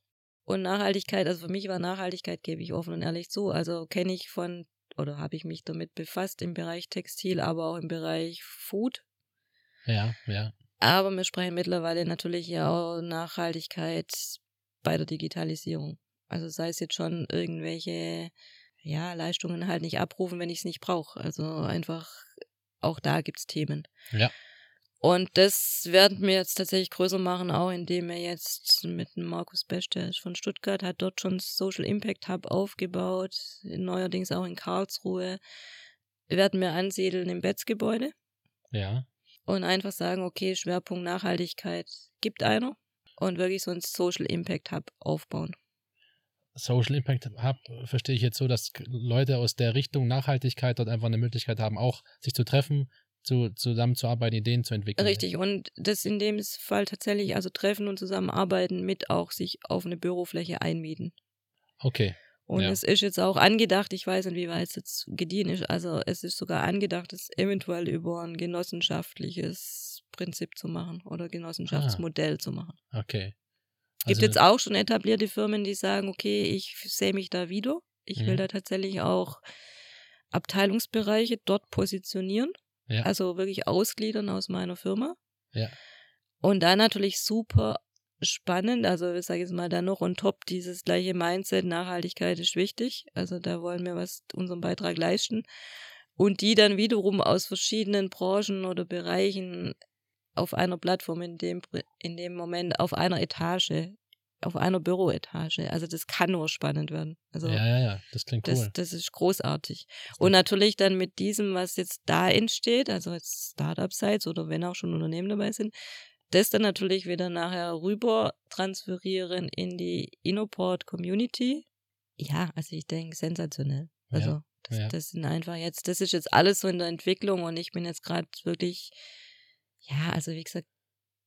Und Nachhaltigkeit, also für mich war Nachhaltigkeit, gebe ich offen und ehrlich zu. Also kenne ich von oder habe ich mich damit befasst im Bereich Textil, aber auch im Bereich Food. Ja, ja. Aber wir sprechen mittlerweile natürlich ja auch Nachhaltigkeit bei der Digitalisierung. Also sei es jetzt schon irgendwelche ja, Leistungen halt nicht abrufen, wenn ich es nicht brauche. Also einfach, auch da gibt's Themen. Ja. Und das werden wir jetzt tatsächlich größer machen, auch indem wir jetzt mit Markus Besch, der ist von Stuttgart, hat dort schon Social Impact Hub aufgebaut, neuerdings auch in Karlsruhe, werden wir ansiedeln im Betz-Gebäude Ja. und einfach sagen, okay, Schwerpunkt Nachhaltigkeit gibt einer und wirklich so ein Social Impact Hub aufbauen. Social Impact Hub verstehe ich jetzt so, dass Leute aus der Richtung Nachhaltigkeit dort einfach eine Möglichkeit haben, auch sich zu treffen, zu, zusammenzuarbeiten, Ideen zu entwickeln. Richtig, und das in dem Fall tatsächlich, also treffen und zusammenarbeiten mit auch sich auf eine Bürofläche einmieten. Okay. Und Ja. es ist jetzt auch angedacht, ich weiß nicht, wie weit es jetzt gediehen ist, also es ist sogar angedacht, es eventuell über ein genossenschaftliches Prinzip zu machen oder Genossenschaftsmodell zu machen. Okay. Gibt Also- jetzt auch schon etablierte Firmen, die sagen, okay, ich sehe mich da wieder. Ich will Mhm. da tatsächlich auch Abteilungsbereiche dort positionieren. Ja. Also wirklich ausgliedern aus meiner Firma. Ja. Und dann natürlich super spannend, also ich sage jetzt mal da noch on top dieses gleiche Mindset, Nachhaltigkeit ist wichtig. Also da wollen wir was unseren Beitrag leisten. Und die dann wiederum aus verschiedenen Branchen oder Bereichen auf einer Plattform in dem, in dem Moment, auf einer Etage, auf einer Büroetage. Also das kann nur spannend werden. Also ja, ja, ja, das klingt das, cool. das ist großartig. Und natürlich dann mit diesem, was jetzt da entsteht, also jetzt Startup-Sites oder wenn auch schon Unternehmen dabei sind, das dann natürlich wieder nachher rüber transferieren in die Innoport-Community. Ja, also ich denke, sensationell. Ja, Also das, ja. das sind einfach jetzt, das ist jetzt alles so in der Entwicklung und ich bin jetzt gerade wirklich, ja, also wie gesagt,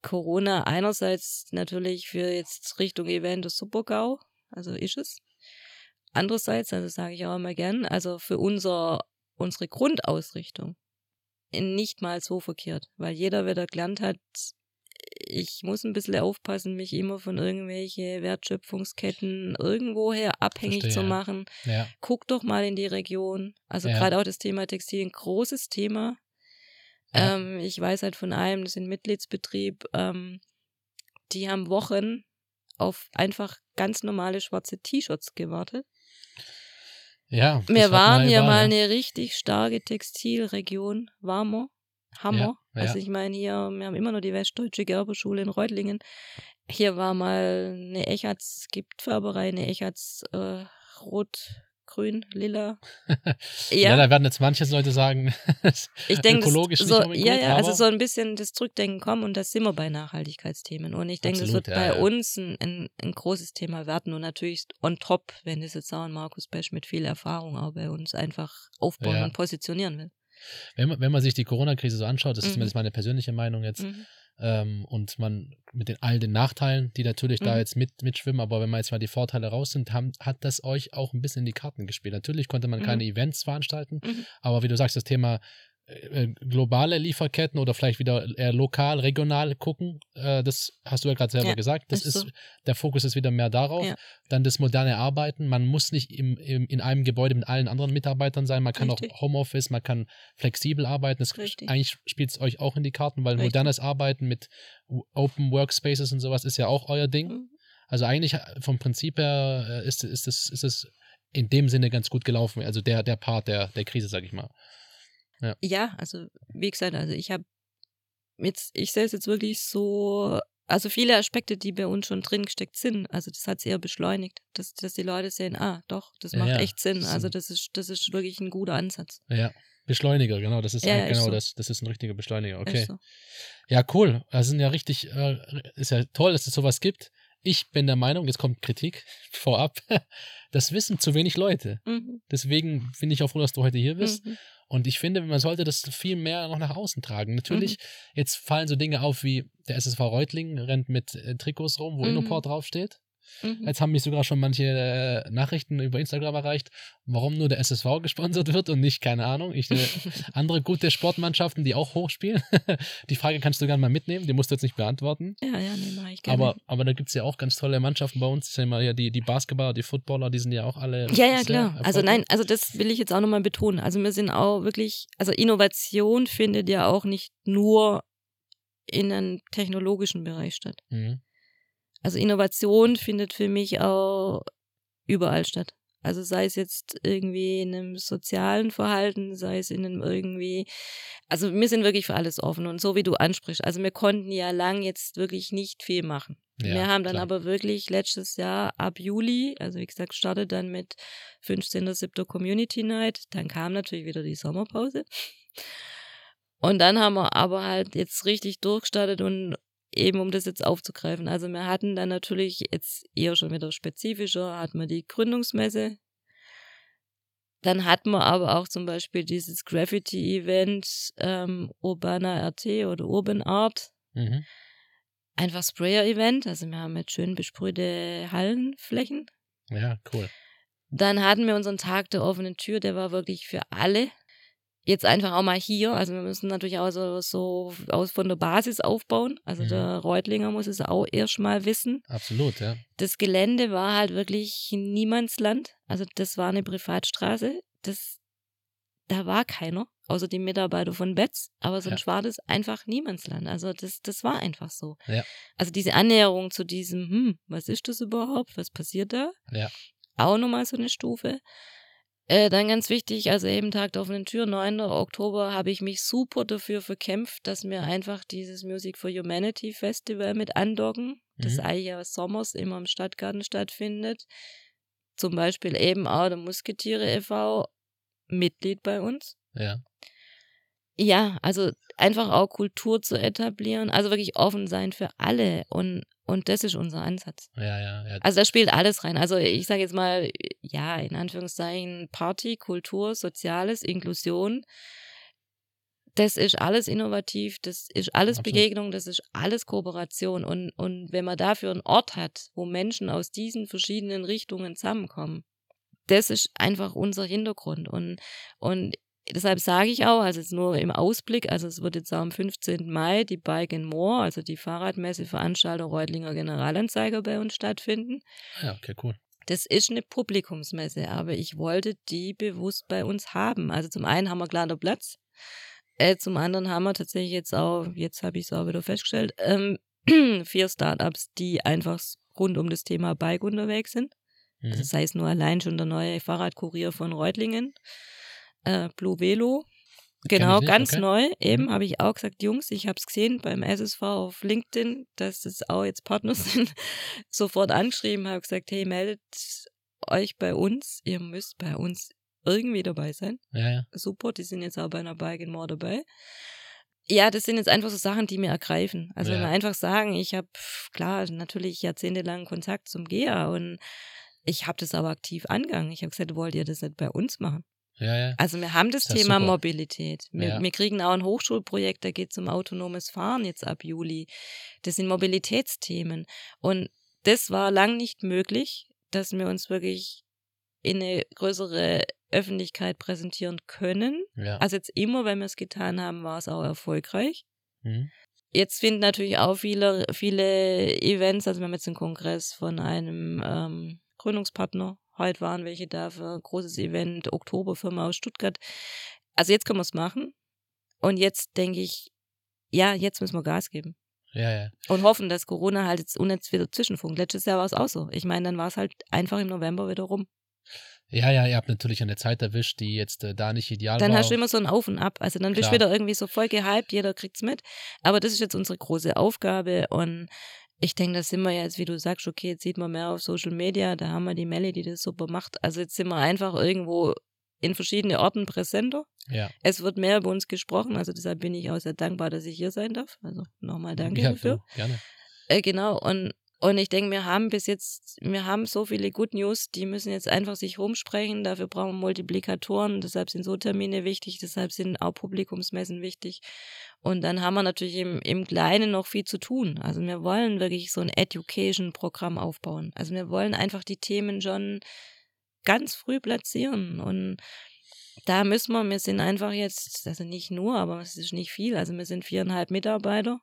Corona einerseits natürlich für jetzt Richtung Event das Super-GAU, also ist es. Andererseits, also sage ich auch immer gern, also für unser, unsere Grundausrichtung nicht mal so verkehrt, weil jeder wieder gelernt hat, ich muss ein bisschen aufpassen, mich immer von irgendwelche Wertschöpfungsketten irgendwoher abhängig Verstehe, zu machen. Ja, Guck doch mal in die Region. Also Ja. gerade auch das Thema Textil, ein großes Thema. Ja. Ähm, ich weiß halt von einem, das ist ein Mitgliedsbetrieb, ähm, die haben Wochen auf einfach ganz normale schwarze T-Shirts gewartet. ja. Wir waren überall, mal ja. eine richtig starke Textilregion, warmer, Hammer. Ja, Also ja. ich meine hier, wir haben immer noch die Westdeutsche Gerberschule in Reutlingen. Hier war mal eine Echatz Giftfärberei, eine Echatz äh, rot, grün, lila. ja. Ja, da werden jetzt manche Leute sagen, ich denke, ökologisch das, nicht so, unbedingt ja, gut, ja, also so ein bisschen das Zurückdenken kommen und da sind wir bei Nachhaltigkeitsthemen. Und ich denke, das wird ja, bei ja. uns ein, ein, ein großes Thema werden und natürlich on top, wenn das jetzt auch ein Markus Besch mit viel Erfahrung auch bei uns einfach aufbauen und positionionieren will. wenn, man, wenn man sich die Corona-Krise so anschaut, das ist Mhm. zumindest meine persönliche Meinung jetzt, Mhm. Ähm, und man mit den, all den Nachteilen, die natürlich da Mhm. jetzt mit, mitschwimmen, aber wenn man jetzt mal die Vorteile raus sind, haben, hat das euch auch ein bisschen in die Karten gespielt. Natürlich konnte man Mhm. keine Events veranstalten, Mhm. aber wie du sagst, das Thema globale Lieferketten oder vielleicht wieder eher lokal, regional gucken, äh, das hast du ja gerade selber Ja, gesagt. Das ist ist, so. der Fokus ist wieder mehr darauf. Ja. Dann das moderne Arbeiten. Man muss nicht im, im, in einem Gebäude mit allen anderen Mitarbeitern sein. Man kann Richtig. auch Homeoffice, man kann flexibel arbeiten. Das, Richtig. eigentlich spielt es euch auch in die Karten, weil Richtig. modernes Arbeiten mit Open Workspaces und sowas ist ja auch euer Ding. Mhm. Also eigentlich äh, vom Prinzip her äh, ist, ist, es, ist es in dem Sinne ganz gut gelaufen. Also der, der Part der, der Krise, sag ich mal. Ja, also wie gesagt, also ich habe jetzt, ich sehe es jetzt wirklich so, also viele Aspekte, die bei uns schon drin gesteckt sind, also das hat es eher beschleunigt, dass, dass die Leute sehen, ah, doch, das Ja, macht ja, echt Sinn. Also das ist, das ist wirklich ein guter Ansatz. Ja. Beschleuniger, genau. Das ist Ja, ein- ja, ist genau so. das. Das ist ein richtiger Beschleuniger. Okay. so. Ja, cool. Das sind ja richtig, äh, ist ja toll, dass es sowas gibt. Ich bin der Meinung, jetzt kommt Kritik vorab, das wissen zu wenig Leute. Mhm. Deswegen bin ich auch froh, dass du heute hier bist. Mhm. Und ich finde, man sollte das viel mehr noch nach außen tragen. Natürlich, Mhm. jetzt fallen so Dinge auf wie der SSV Reutlingen rennt mit äh, Trikots rum, wo Mhm. Innoport draufsteht. Mhm. Jetzt haben mich sogar schon manche äh, Nachrichten über Instagram erreicht, warum nur der SSV gesponsert wird und nicht, keine Ahnung, ich, äh, andere gute Sportmannschaften, die auch hochspielen. die Frage kannst du gerne mal mitnehmen, die musst du jetzt nicht beantworten. Ja, ja, nee, mach ich gerne. Aber, aber da gibt es ja auch ganz tolle Mannschaften bei uns. Ich sag mal, ja, die, die Basketballer, die Footballer, die sind ja auch alle. Ja, ja, klar. Also erfolgreich. nein, also das will ich jetzt auch nochmal betonen. Also wir sind auch wirklich, also Innovation findet ja auch nicht nur in einem technologischen Bereich statt. Mhm. Also Innovation findet für mich auch überall statt. Also sei es jetzt irgendwie in einem sozialen Verhalten, sei es in einem irgendwie, also wir sind wirklich für alles offen und so wie du ansprichst. Also wir konnten ja lang jetzt wirklich nicht viel machen. Ja, wir haben dann klar. aber wirklich letztes Jahr ab Juli, also wie gesagt, startet dann mit 15.07. Community Night, dann kam natürlich wieder die Sommerpause. Und dann haben wir aber halt jetzt richtig durchgestartet und eben um das jetzt aufzugreifen. Also wir hatten dann natürlich jetzt eher schon wieder spezifischer, hatten wir die Gründungsmesse. Dann hatten wir aber auch zum Beispiel dieses Graffiti-Event ähm, Urbana RT oder Urban Art. Mhm. Einfach Sprayer-Event. Also wir haben jetzt schön besprühte Hallenflächen. Ja, cool. Dann hatten wir unseren Tag der offenen Tür, der war wirklich für alle jetzt einfach auch mal hier. Also wir müssen natürlich auch so, so aus von der Basis aufbauen. Also Mhm. der Reutlinger muss es auch erst mal wissen. Absolut, ja. Das Gelände war halt wirklich Niemandsland. Also das war eine Privatstraße. Das, da war keiner, außer die Mitarbeiter von Betz. Aber sonst war das einfach Niemandsland. Also das, das war einfach so. Ja. Also diese Annäherung zu diesem, hm, was ist das überhaupt? Was passiert da? Ja. Auch nochmal so eine Stufe. Äh, dann ganz wichtig, also eben Tag der offenen Tür, 9. Oktober, habe ich mich super dafür verkämpft, dass wir einfach dieses Music for Humanity Festival mit andocken, das Mhm. eigentlich ja sommers immer im Stadtgarten stattfindet. Zum Beispiel eben auch der Musketiere e.V. Mitglied bei uns. Ja. Ja, also einfach auch Kultur zu etablieren, also wirklich offen sein für alle und, und das ist unser Ansatz. Ja, ja, ja. Also da spielt alles rein. Also ich sage jetzt mal, ja, in Anführungszeichen Party, Kultur, Soziales, Inklusion. Das ist alles innovativ, das ist alles Absolut. Begegnung, das ist alles Kooperation. Und, und wenn man dafür einen Ort hat, wo Menschen aus diesen verschiedenen Richtungen zusammenkommen, das ist einfach unser Hintergrund. Und, und deshalb sage ich auch, also jetzt nur im Ausblick, also es wird jetzt am 15. Mai die Bike and More, also die Fahrradmesse Veranstalter Reutlinger Generalanzeiger bei uns stattfinden. Ja, okay, cool. Das ist eine Publikumsmesse, aber ich wollte die bewusst bei uns haben. Also zum einen haben wir kleiner Platz, äh, zum anderen haben wir tatsächlich jetzt auch, jetzt habe ich es auch wieder festgestellt, ähm, vier Startups, die einfach rund um das Thema Bike unterwegs sind. Mhm. Also sei es nur allein schon der neue Fahrradkurier von Reutlingen, äh, Blue Velo. Genau, nicht, ganz okay. neu. Eben Mhm. habe ich auch gesagt, Jungs, ich habe es gesehen beim SSV auf LinkedIn, dass das auch jetzt Partner sind. Sofort angeschrieben, habe gesagt, hey, meldet euch bei uns. Ihr müsst bei uns irgendwie dabei sein. Ja, ja. Super, die sind jetzt auch bei einer Bike in More dabei. Ja, das sind jetzt einfach so Sachen, die mir ergreifen. Also wenn Ja. wir einfach sagen, ich habe, klar, natürlich jahrzehntelang Kontakt zum GEA und ich habe das aber aktiv angegangen. Ich habe gesagt, wollt ihr das nicht bei uns machen? Ja, ja. Also wir haben das ja Thema super. Mobilität. Wir, Ja. wir kriegen auch ein Hochschulprojekt, da geht es um autonomes Fahren jetzt ab Juli. Das sind Mobilitätsthemen. Und das war lang nicht möglich, dass wir uns wirklich in eine größere Öffentlichkeit präsentieren können. Ja. Also jetzt immer, wenn wir es getan haben, war es auch erfolgreich. Mhm. Jetzt finden natürlich auch viele, viele Events, also wir haben jetzt einen Kongress von einem ähm, Gründungspartner. Heute waren welche da für ein großes Event, Oktoberfirma aus Stuttgart. Also jetzt können wir es machen. Und jetzt denke ich, ja, jetzt müssen wir Gas geben. Ja, ja. Und hoffen, dass Corona halt jetzt unnetz wieder zwischenfunkt. Letztes Jahr war es auch so. Ich meine, dann war es halt einfach im November wieder rum. Ja, ja, ihr habt natürlich eine Zeit erwischt, die jetzt äh, da nicht ideal Dann war. hast du immer so ein Auf und Ab. Also dann bist du Klar. wieder irgendwie so voll gehypt, jeder kriegt's mit. Aber das ist jetzt unsere große Aufgabe und ich denke, da sind wir jetzt, wie du sagst, okay, jetzt sieht man mehr auf Social Media, da haben wir die Melli, die das super macht. Also jetzt sind wir einfach irgendwo in verschiedene Orten präsenter. ja. Es wird mehr über uns gesprochen, also deshalb bin ich auch sehr dankbar, dass ich hier sein darf. Also nochmal danke ja, dafür. du, gerne. Äh, genau, und, und ich denke, wir haben bis jetzt, wir haben so viele Good News, die müssen jetzt einfach sich rumsprechen. Dafür brauchen wir Multiplikatoren, deshalb sind so Termine wichtig, deshalb sind auch Publikumsmessen wichtig. Und dann haben wir natürlich im, im Kleinen noch viel zu tun. Also wir wollen wirklich so ein Education-Programm aufbauen. Also wir wollen einfach die Themen schon ganz früh platzieren und da müssen wir, wir sind einfach jetzt, also nicht nur, aber es ist nicht viel, also wir sind viereinhalb Mitarbeiter.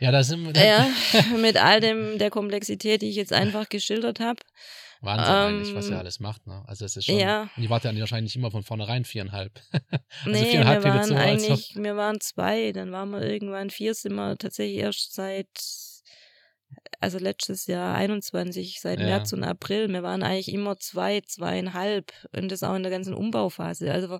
Ja, da sind wir. Ja, mit all dem der Komplexität, die ich jetzt einfach geschildert habe. Wahnsinn eigentlich, was Ähm, ihr alles macht. Ne? Also es ist schon. ja. Und ihr wart ja wahrscheinlich immer von vornherein viereinhalb. also Nee, viereinhalb wir waren so, eigentlich, wir waren zwei, dann waren wir irgendwann vier, sind wir tatsächlich erst seit, also letztes Jahr 21, seit Ja. März und April. Wir waren eigentlich immer zwei, zweieinhalb und das auch in der ganzen Umbauphase. Also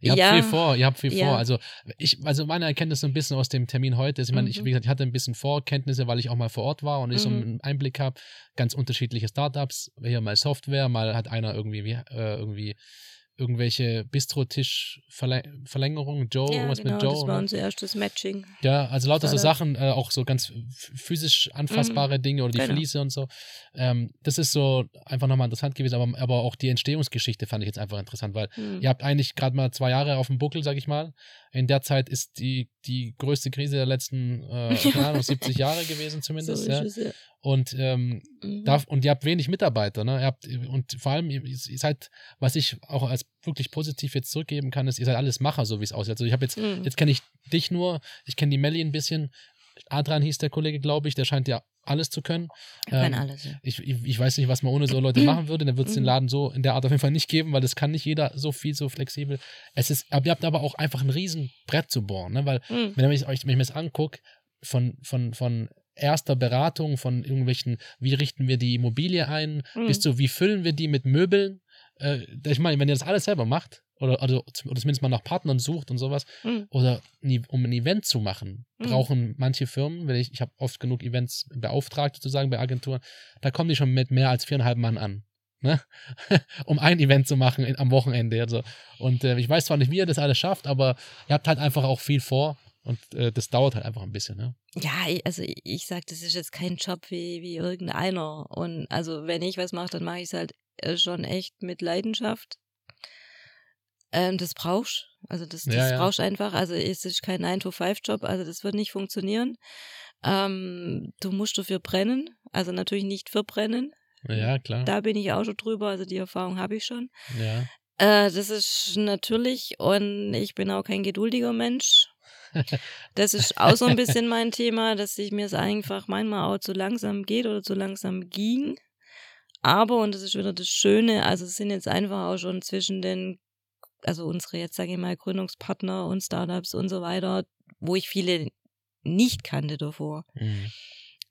Ihr habt ja, viel vor, ihr habt viel ja. vor. Also ich, also meine Erkenntnis so ein bisschen aus dem Termin heute ist, ich meine, ich, Mhm. wie gesagt, ich hatte ein bisschen Vorkenntnisse, weil ich auch mal vor Ort war und ich so Mhm. einen Einblick habe, ganz unterschiedliche Startups, hier mal Software, mal hat einer irgendwie, wie, äh, irgendwie irgendwelche Bistro-Tisch-Verlängerungen, Joe, ja, irgendwas genau, mit Joe. das war ne? unser erstes Matching. Ja, also lauter so. Sachen, äh, auch so ganz physisch anfassbare Dinge oder die Genau. Fliese und so. Ähm, das ist so einfach nochmal interessant gewesen, aber, aber auch die Entstehungsgeschichte fand ich jetzt einfach interessant, weil Hm. ihr habt eigentlich gerade mal zwei Jahre auf dem Buckel, sag ich mal. In der Zeit ist die, die größte Krise der letzten, äh, keine Ahnung, 70 Jahre gewesen so zumindest. ist ja. es, ja. Und ähm, Mhm. Darf, und ihr habt wenig Mitarbeiter, ne? Ihr habt, und vor allem, ihr, ihr seid, was ich auch als wirklich positiv jetzt zurückgeben kann, ist, ihr seid alles Macher, so wie es aussieht. Also ich habe jetzt, Mhm. jetzt kenne ich dich nur, ich kenne die Melli ein bisschen. Adrian hieß der Kollege, glaube ich, der scheint ja alles zu können. Ich kann ähm, alles, ja. Ich, ich, ich weiß nicht, was man ohne so Leute machen würde. Dann würde es den Mhm. Laden so in der Art auf jeden Fall nicht geben, weil das kann nicht jeder so viel, so flexibel. Es ist, aber ihr habt aber auch einfach ein riesen Brett zu bohren, ne? Weil Mhm. wenn ich, euch- wenn ich mir das angucke, von, von, von erster Beratung, von irgendwelchen, wie richten wir die Immobilie ein, Mhm. bis zu, wie füllen wir die mit Möbeln. Äh, ich meine, wenn ihr das alles selber macht, oder, oder, oder zumindest mal nach Partnern sucht und sowas, Mhm. oder um ein Event zu machen, Mhm. brauchen manche Firmen, wenn ich, ich habe oft genug Events beauftragt, sozusagen bei Agenturen, da kommen die schon mit mehr als viereinhalb Mann an. Ne? um ein Event zu machen in, am Wochenende. Also. Und äh, ich weiß zwar nicht, wie ihr das alles schafft, aber ihr habt halt einfach auch viel vor und äh, das dauert halt einfach ein bisschen. Ne? Ja, also ich- ich sag, das ist jetzt kein Job wie, wie irgendeiner. Und also wenn ich was mache, dann mache ich es halt äh, schon echt mit Leidenschaft. Ähm, das brauchst Also das, das Ja, ja. brauchst einfach. Also es ist kein 9-to-5-Job, also das wird nicht funktionieren. Ähm, du musst dafür brennen. Also natürlich nicht verbrennen. Ja, klar. Da bin ich auch schon drüber, also die Erfahrung habe ich schon. Ja. Äh, das ist natürlich und ich bin auch kein geduldiger Mensch. Das ist auch so ein bisschen mein Thema, dass ich mir es einfach manchmal auch zu langsam geht oder zu langsam ging. Aber, und das ist wieder das Schöne, also es sind jetzt einfach auch schon zwischen den, also unsere jetzt sage ich mal Gründungspartner und Startups und so weiter, wo ich viele nicht kannte davor Mhm.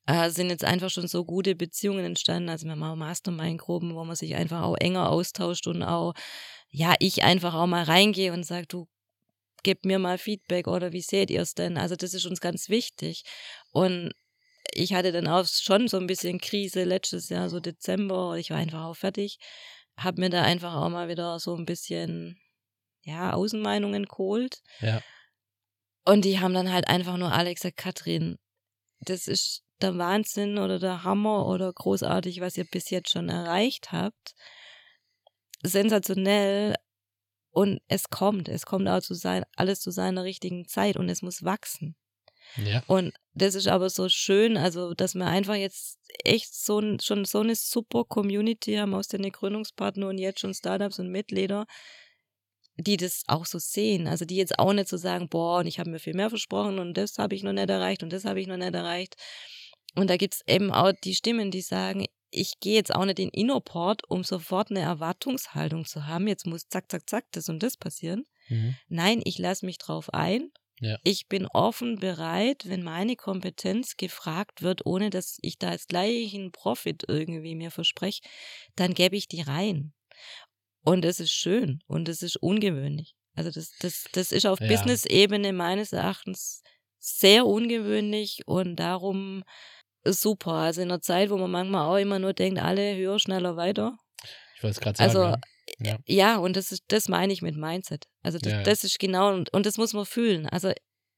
äh, sind jetzt einfach schon so gute Beziehungen entstanden. Also wir haben auch Mastermind-Gruppen, wo man sich einfach auch enger austauscht und auch, ja, ich einfach auch mal reingehe und sage, du, gebt mir mal Feedback oder wie seht ihr es denn? Also das ist uns ganz wichtig. Und ich hatte dann auch schon so ein bisschen Krise letztes Jahr, so Dezember. Ich war einfach auch fertig. Hab mir da einfach auch mal wieder so ein bisschen, ja, Außenmeinungen geholt. Ja. Und die haben dann halt einfach nur alle gesagt, Katrin, das ist der Wahnsinn oder der Hammer oder großartig, was ihr bis jetzt schon erreicht habt. Sensationell. Und es kommt, es kommt auch zu sein, alles zu seiner richtigen Zeit und es muss wachsen. Ja. Und das ist aber so schön, also dass wir einfach jetzt echt so ein, schon so eine super Community haben aus den Gründungspartnern und jetzt schon Startups und Mitglieder, die das auch so sehen. Also die jetzt auch nicht so sagen, boah, und ich habe mir viel mehr versprochen und das habe ich noch nicht erreicht und das habe ich noch nicht erreicht. Und da gibt's eben auch die Stimmen, die sagen, ich gehe jetzt auch nicht in Innoport, um sofort eine Erwartungshaltung zu haben. Jetzt muss zack, zack, zack, das und das passieren. Mhm. Nein, ich lasse mich drauf ein. Ja. Ich bin offen bereit, wenn meine Kompetenz gefragt wird, ohne dass ich da als gleichen Profit irgendwie mir verspreche, dann gebe ich die rein. Und es ist schön und es ist ungewöhnlich. Also das, das, das ist auf Ja. Business-Ebene meines Erachtens sehr ungewöhnlich und darum super. Also in einer Zeit, wo man manchmal auch immer nur denkt, alle höher, schneller, weiter. Ich wollte es gerade sagen. Also, ja. Ja. Ja, und das ist, das meine ich mit Mindset. Also das, Ja, ja. das ist genau, und, und das muss man fühlen. Also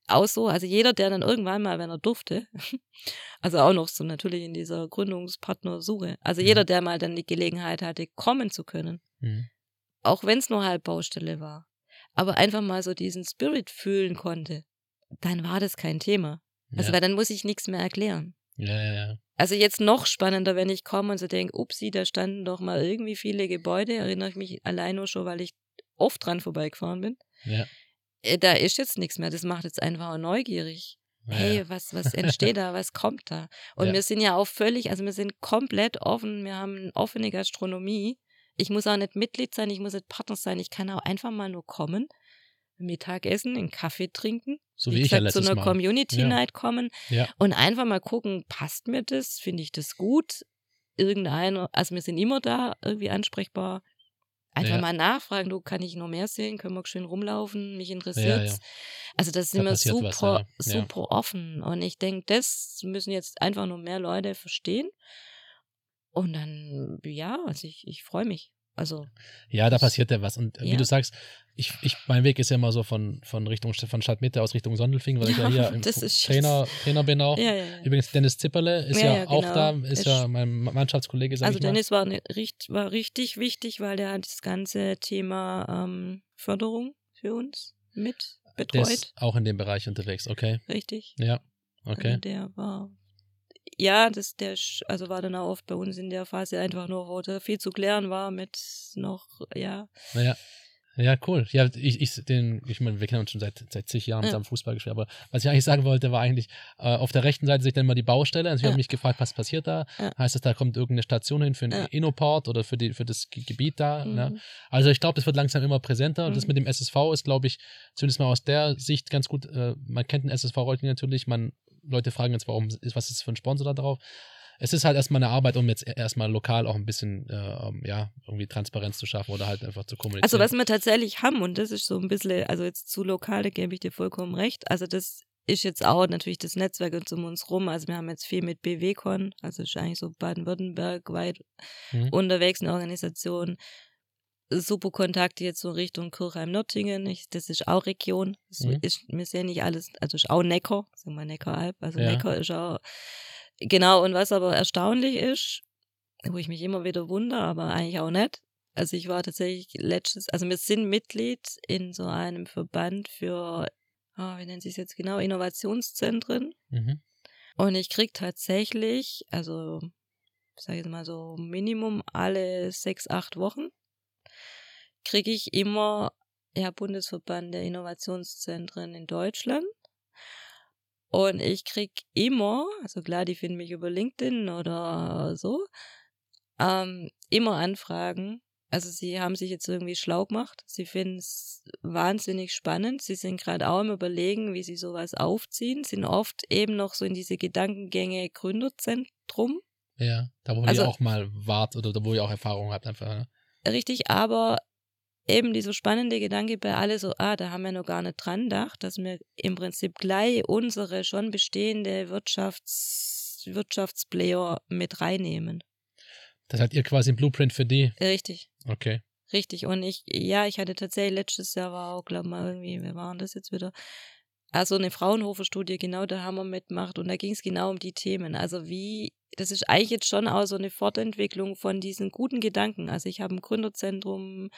auch so, also jeder, der dann irgendwann mal, wenn er durfte, also auch noch so natürlich in dieser Gründungspartnersuche, also Mhm. jeder, der mal dann die Gelegenheit hatte, kommen zu können, Mhm. auch wenn es nur halb Baustelle war, aber einfach mal so diesen Spirit fühlen konnte, dann war das kein Thema. Also weil dann muss ich nichts mehr erklären. Ja, ja, ja. Also jetzt noch spannender, wenn ich komme und so denke, upsi, da standen doch mal irgendwie viele Gebäude, erinnere ich mich allein nur schon, weil ich oft dran vorbeigefahren bin. Ja. Äh, Da ist jetzt nichts mehr, das macht jetzt einfach auch neugierig. Ja, Hey, was, was entsteht da, was kommt da? Und Ja. wir sind ja auch völlig, also wir sind komplett offen, wir haben eine offene Gastronomie. Ich muss auch nicht Mitglied sein, ich muss nicht Partner sein, ich kann auch einfach mal nur kommen, Mittagessen, einen Kaffee trinken, So wie ich ja gesagt, zu letztes einer Mal. Community Ja. Night kommen Ja. und einfach mal gucken, passt mir das, finde ich das gut? Irgendeiner, also wir sind immer da irgendwie ansprechbar. Einfach Ja. mal nachfragen, du, kann ich noch mehr sehen? Können wir schön rumlaufen? Mich Ja, interessiert's. ja. Also das sind Da wir super, was, ja. Ja. super offen. Und ich denke, das müssen jetzt einfach nur mehr Leute verstehen. Und dann, ja, also ich, ich freue mich. Also. Ja, da passiert ja was. Und äh, wie Ja. du sagst, ich, ich, mein Weg ist ja immer so von, von Richtung von Stadtmitte aus Richtung Sondelfing, weil ich ja Ja, hier Trainer, Trainer bin auch. Ja, ja, ja. Übrigens, Dennis Zipperle ist ja, Ja, ja, auch genau. da, ist Ist- ja mein Mannschaftskollege, Also. Dennis war, ne, war richtig wichtig, weil der hat das ganze Thema ähm, Förderung für uns mit Der betreut. ist auch in dem Bereich unterwegs, okay. Richtig. Ja, okay. Also der war. Ja, das, der also war dann auch oft bei uns in der Phase einfach nur, wo da viel zu klären war mit noch, ja. Naja. Ja, cool. Ja, ich, ich, den, ich meine, wir kennen uns schon seit, seit zig Jahren Ja. zusammen Fußball gespielt, aber was ich eigentlich sagen wollte, war eigentlich, äh, auf der rechten Seite sehe ich dann mal die Baustelle. Also ich Ja. habe mich gefragt, was passiert da? Ja. Heißt das, da kommt irgendeine Station hin für einen Ja. Innoport oder für, die, für das Ge- Gebiet da? Ne? Mhm. Also ich glaube, das wird langsam immer präsenter. Und das Mhm. mit dem SSV ist, glaube ich, zumindest mal aus der Sicht ganz gut. Äh, man kennt den SSV Reutlingen natürlich. Man, Leute fragen jetzt, warum ist, was ist für ein Sponsor da drauf? Es ist halt erstmal eine Arbeit, um jetzt erstmal lokal auch ein bisschen, äh, ähm, ja, irgendwie Transparenz zu schaffen oder halt einfach zu kommunizieren. Also was wir tatsächlich haben, und das ist so ein bisschen, also jetzt zu lokal, da gebe ich dir vollkommen recht. Also das ist jetzt auch natürlich das Netzwerk uns um uns rum. Also wir haben jetzt viel mit BWCon, also ist eigentlich so Baden-Württemberg weit Mhm. unterwegs eine Organisation. Super Kontakte jetzt so Richtung Kirchheim-Nürtingen. Ich- Das ist auch Region. Das Mhm. ist, wir sehen nicht alles, also ist auch Neckar, sagen wir Neckaralb. Also Ja. Neckar ist auch, genau. Und was aber erstaunlich ist, wo ich mich immer wieder wundere, aber eigentlich auch nicht. Also ich war tatsächlich letztes, also wir sind Mitglied in so einem Verband für, ah, wie nennt sich jetzt genau, Innovationszentren. Mhm. Und ich krieg tatsächlich, also ich sage jetzt mal so Minimum alle sechs, acht Wochen, kriege ich immer ja, Bundesverband der Innovationszentren in Deutschland. Und ich krieg immer, also klar, die finden mich über LinkedIn oder so, ähm, immer Anfragen. Also sie haben sich jetzt irgendwie schlau gemacht. Sie finden es wahnsinnig spannend. Sie sind gerade auch im Überlegen, wie sie sowas aufziehen. Sind oft eben noch so in diese Gedankengänge Gründerzentrum. Ja, da wo Also- ihr auch mal wart oder da wo ihr auch Erfahrung habt einfach. Ne? Richtig, aber eben dieser spannende Gedanke bei alle so, ah, da haben wir noch gar nicht dran gedacht, dass wir im Prinzip gleich unsere schon bestehende Wirtschafts Wirtschaftsplayer mit reinnehmen. Das hat ihr quasi ein Blueprint für die. Richtig. Okay. Richtig. Und ich, ja, ich hatte tatsächlich letztes Jahr war auch, glaube mal irgendwie, wir waren das jetzt wieder. Also eine Fraunhofer-Studie, genau da haben wir mitgemacht und da ging es genau um die Themen. Also wie, das ist eigentlich jetzt schon auch so eine Fortentwicklung von diesen guten Gedanken. Also ich habe ein Gründerzentrum,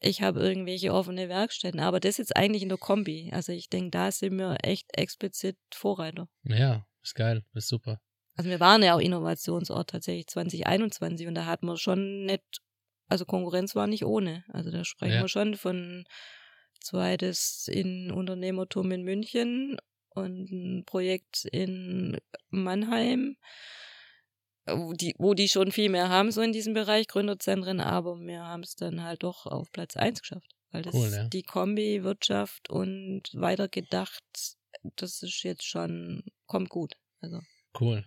ich habe irgendwelche offene Werkstätten, aber das jetzt eigentlich in der Kombi. Also ich denke, da sind wir echt explizit Vorreiter. Ja, ist geil, ist super. Also wir waren ja auch Innovationsort tatsächlich 2021 und da hatten wir schon nicht, also Konkurrenz war nicht ohne. Also da sprechen Ja. wir schon von zweites in Unternehmertum in München und ein Projekt in Mannheim, wo die, wo die schon viel mehr haben, so in diesem Bereich Gründerzentren, aber wir haben es dann halt doch auf Platz eins geschafft. Weil das Cool, ja. die Kombi, Wirtschaft und weitergedacht, das ist jetzt schon, kommt gut. Also. Cool.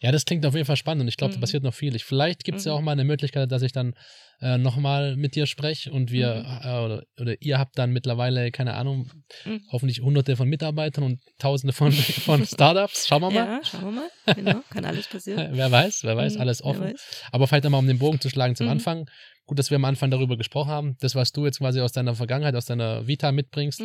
Ja, das klingt auf jeden Fall spannend und ich glaube, da Mhm. passiert noch viel. Ich, vielleicht gibt es ja Mhm. auch mal eine Möglichkeit, dass ich dann äh, nochmal mit dir spreche und wir Mhm. äh, oder, oder ihr habt dann mittlerweile, keine Ahnung, Mhm. hoffentlich hunderte von Mitarbeitern und tausende von, von Startups. Schauen wir mal. Ja, schauen wir mal. Genau, kann alles passieren. Wer weiß, wer weiß, Mhm, alles offen. weiß. Aber vielleicht einmal, um den Bogen zu schlagen zum Mhm. Anfang. Gut, dass wir am Anfang darüber gesprochen haben. Das, was du jetzt quasi aus deiner Vergangenheit, aus deiner Vita mitbringst,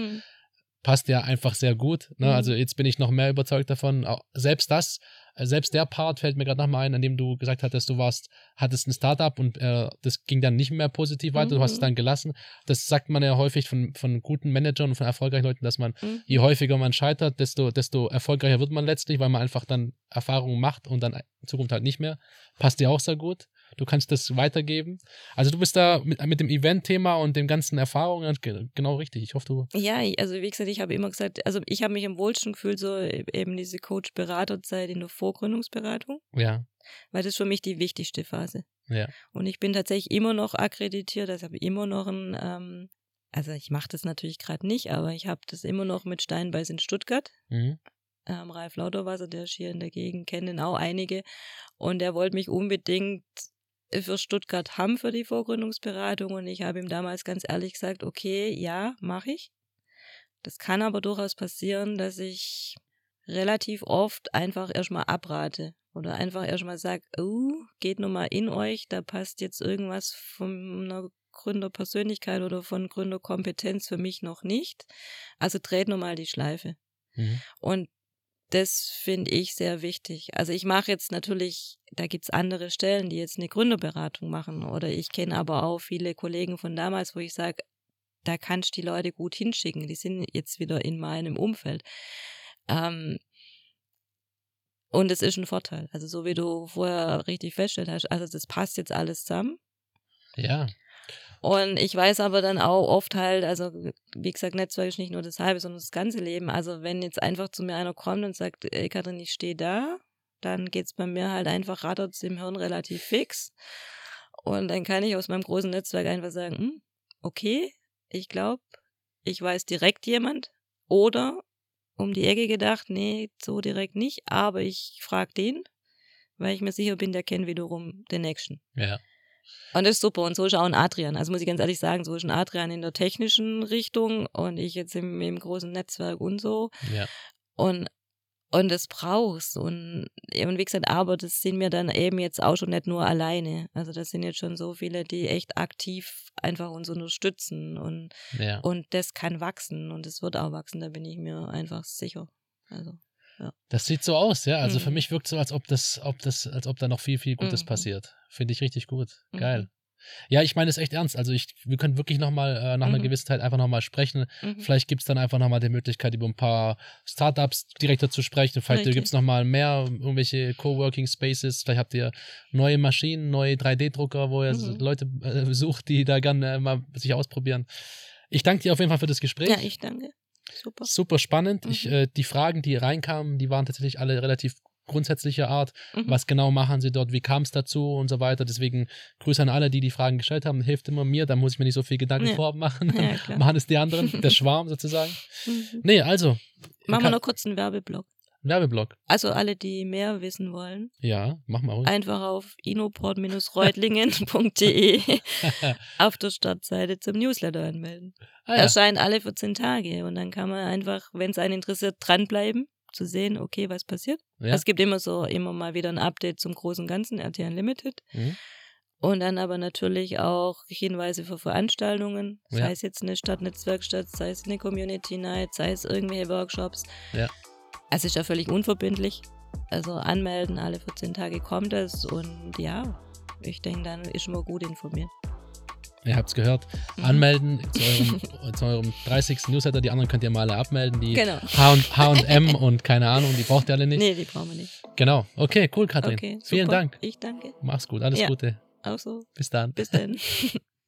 passt ja einfach sehr gut. Ne? Mhm. Also jetzt bin ich noch mehr überzeugt davon. Auch selbst das, selbst der Part fällt mir gerade nochmal ein, an dem du gesagt hattest, du warst, hattest ein Startup und äh, das ging dann nicht mehr positiv weiter, du hast es Mhm. dann gelassen. Das sagt man ja häufig von, von guten Managern und von erfolgreichen Leuten, dass man, Mhm. je häufiger man scheitert, desto, desto erfolgreicher wird man letztlich, weil man einfach dann Erfahrungen macht und dann in Zukunft halt nicht mehr. Passt dir auch sehr gut. Du kannst das weitergeben. Also du bist da mit, mit dem Event-Thema und den ganzen Erfahrungen ge- genau richtig. Ich hoffe, du. Ja, also wie gesagt, ich habe immer gesagt, also ich habe mich am wohlsten gefühlt, so e- eben diese Coach-Beraterzeit in der Vorgründungsberatung, Ja, weil das ist für mich die wichtigste Phase. ja. Und ich bin tatsächlich immer noch akkreditiert, also habe immer noch ein, ähm, also ich mache das natürlich gerade nicht, aber ich habe das immer noch mit Steinbeiß in Stuttgart. Mhm. ähm, Ralf Lauterwasser, der ist hier in der Gegend, kennen auch einige. Und der wollte mich unbedingt für Stuttgart haben für die Vorgründungsberatung. Und ich habe ihm damals ganz ehrlich gesagt, okay, ja, mache ich. Das kann aber durchaus passieren, dass ich relativ oft einfach erstmal abrate. Oder einfach erstmal sagt, oh, geht nochmal in euch, da passt jetzt irgendwas von einer Gründerpersönlichkeit oder von Gründerkompetenz für mich noch nicht. Also dreht nochmal die Schleife. Mhm. Und das finde ich sehr wichtig. Also ich mache jetzt natürlich, da gibt's andere Stellen, die jetzt eine Gründerberatung machen. Oder ich kenne aber auch viele Kollegen von damals, wo ich sage, da kannst du die Leute gut hinschicken. Die sind jetzt wieder in meinem Umfeld. Ähm, und es ist ein Vorteil. Also so wie du vorher richtig festgestellt hast, also das passt jetzt alles zusammen. Ja. Und ich weiß aber dann auch oft halt, also wie gesagt, Netzwerk ist nicht nur das halbe, sondern das ganze Leben. Also wenn jetzt einfach zu mir einer kommt und sagt, ey Katrin, ich stehe da, dann geht's bei mir halt einfach, rattert im Hirn relativ fix. Und dann kann ich aus meinem großen Netzwerk einfach sagen, hm, okay, ich glaube, ich weiß direkt jemand. Oder um die Ecke gedacht, nee, so direkt nicht, aber ich frage den, weil ich mir sicher bin, der kennt wiederum den nächsten. Ja. Und das ist super. Und so ist auch ein Adrian. Also muss ich ganz ehrlich sagen, so ist ein Adrian in der technischen Richtung und ich jetzt im, im großen Netzwerk und so. Ja. Und, und das brauchst. Und, und wie gesagt, aber das sind mir dann eben jetzt auch schon nicht nur alleine. Also das sind jetzt schon so viele, die echt aktiv einfach uns unterstützen. Und, Ja. und das kann wachsen und es wird auch wachsen, da bin ich mir einfach sicher. Also. Das sieht so aus, ja. Also für Mhm. mich wirkt so, als ob das, ob das, als ob da noch viel, viel Gutes Mhm. passiert. Finde ich richtig gut. Mhm. Geil. Ja, ich meine es echt ernst. Also ich, wir können wirklich nochmal äh, nach einer Mhm. gewissen Zeit einfach nochmal sprechen. Mhm. Vielleicht gibt es dann einfach nochmal die Möglichkeit, über ein paar Startups direkter zu sprechen. Vielleicht gibt es nochmal mehr irgendwelche Coworking Spaces. Vielleicht habt ihr neue Maschinen, neue 3D-Drucker, wo ihr Mhm. Leute äh, sucht, die da gerne äh, mal sich ausprobieren. Ich danke dir auf jeden Fall für das Gespräch. Ja, ich danke. Super. Super spannend. Ich, Mhm. äh, die Fragen, die reinkamen, die waren tatsächlich alle relativ grundsätzlicher Art. Mhm. Was genau machen sie dort? Wie kam es dazu und so weiter? Deswegen Grüße an alle, die die Fragen gestellt haben. Hilft immer mir. Da muss ich mir nicht so viel Gedanken Ja. vorab machen. Ja, machen es die anderen, der Schwarm sozusagen. Mhm. Nee, also. Machen wir noch kurz einen Werbeblock. Werbeblock. Also alle, die mehr wissen wollen, Ja, mach mal ruhig. einfach auf inoport-reutlingen.de auf der Startseite zum Newsletter anmelden. ah, ja. Erscheint alle 14 Tage und dann kann man einfach, wenn es einen interessiert, dranbleiben, zu sehen, okay, was passiert. ja. Es gibt immer so, immer mal wieder ein Update zum großen Ganzen, RT Unlimited. Mhm. Und dann aber natürlich auch Hinweise für Veranstaltungen, sei Ja. es jetzt eine Stadtnetzwerkstatt, sei es eine Community Night, sei es irgendwelche Workshops. Ja. Es ist ja völlig unverbindlich. Also anmelden, alle 14 Tage kommt es und ja, ich denke, dann ist man gut informiert. Ihr habt's gehört. Mhm. Anmelden zu eurem, zu eurem 30. Newsletter. Die anderen könnt ihr mal alle abmelden. Die Genau. H&M und keine Ahnung, die braucht ihr alle nicht. Nee, die brauchen wir nicht. Genau. Okay, cool, Katrin. Okay, Vielen. Dank. Ich danke. Mach's gut. Alles Ja. Gute. Auch so. Bis dann. Bis dann.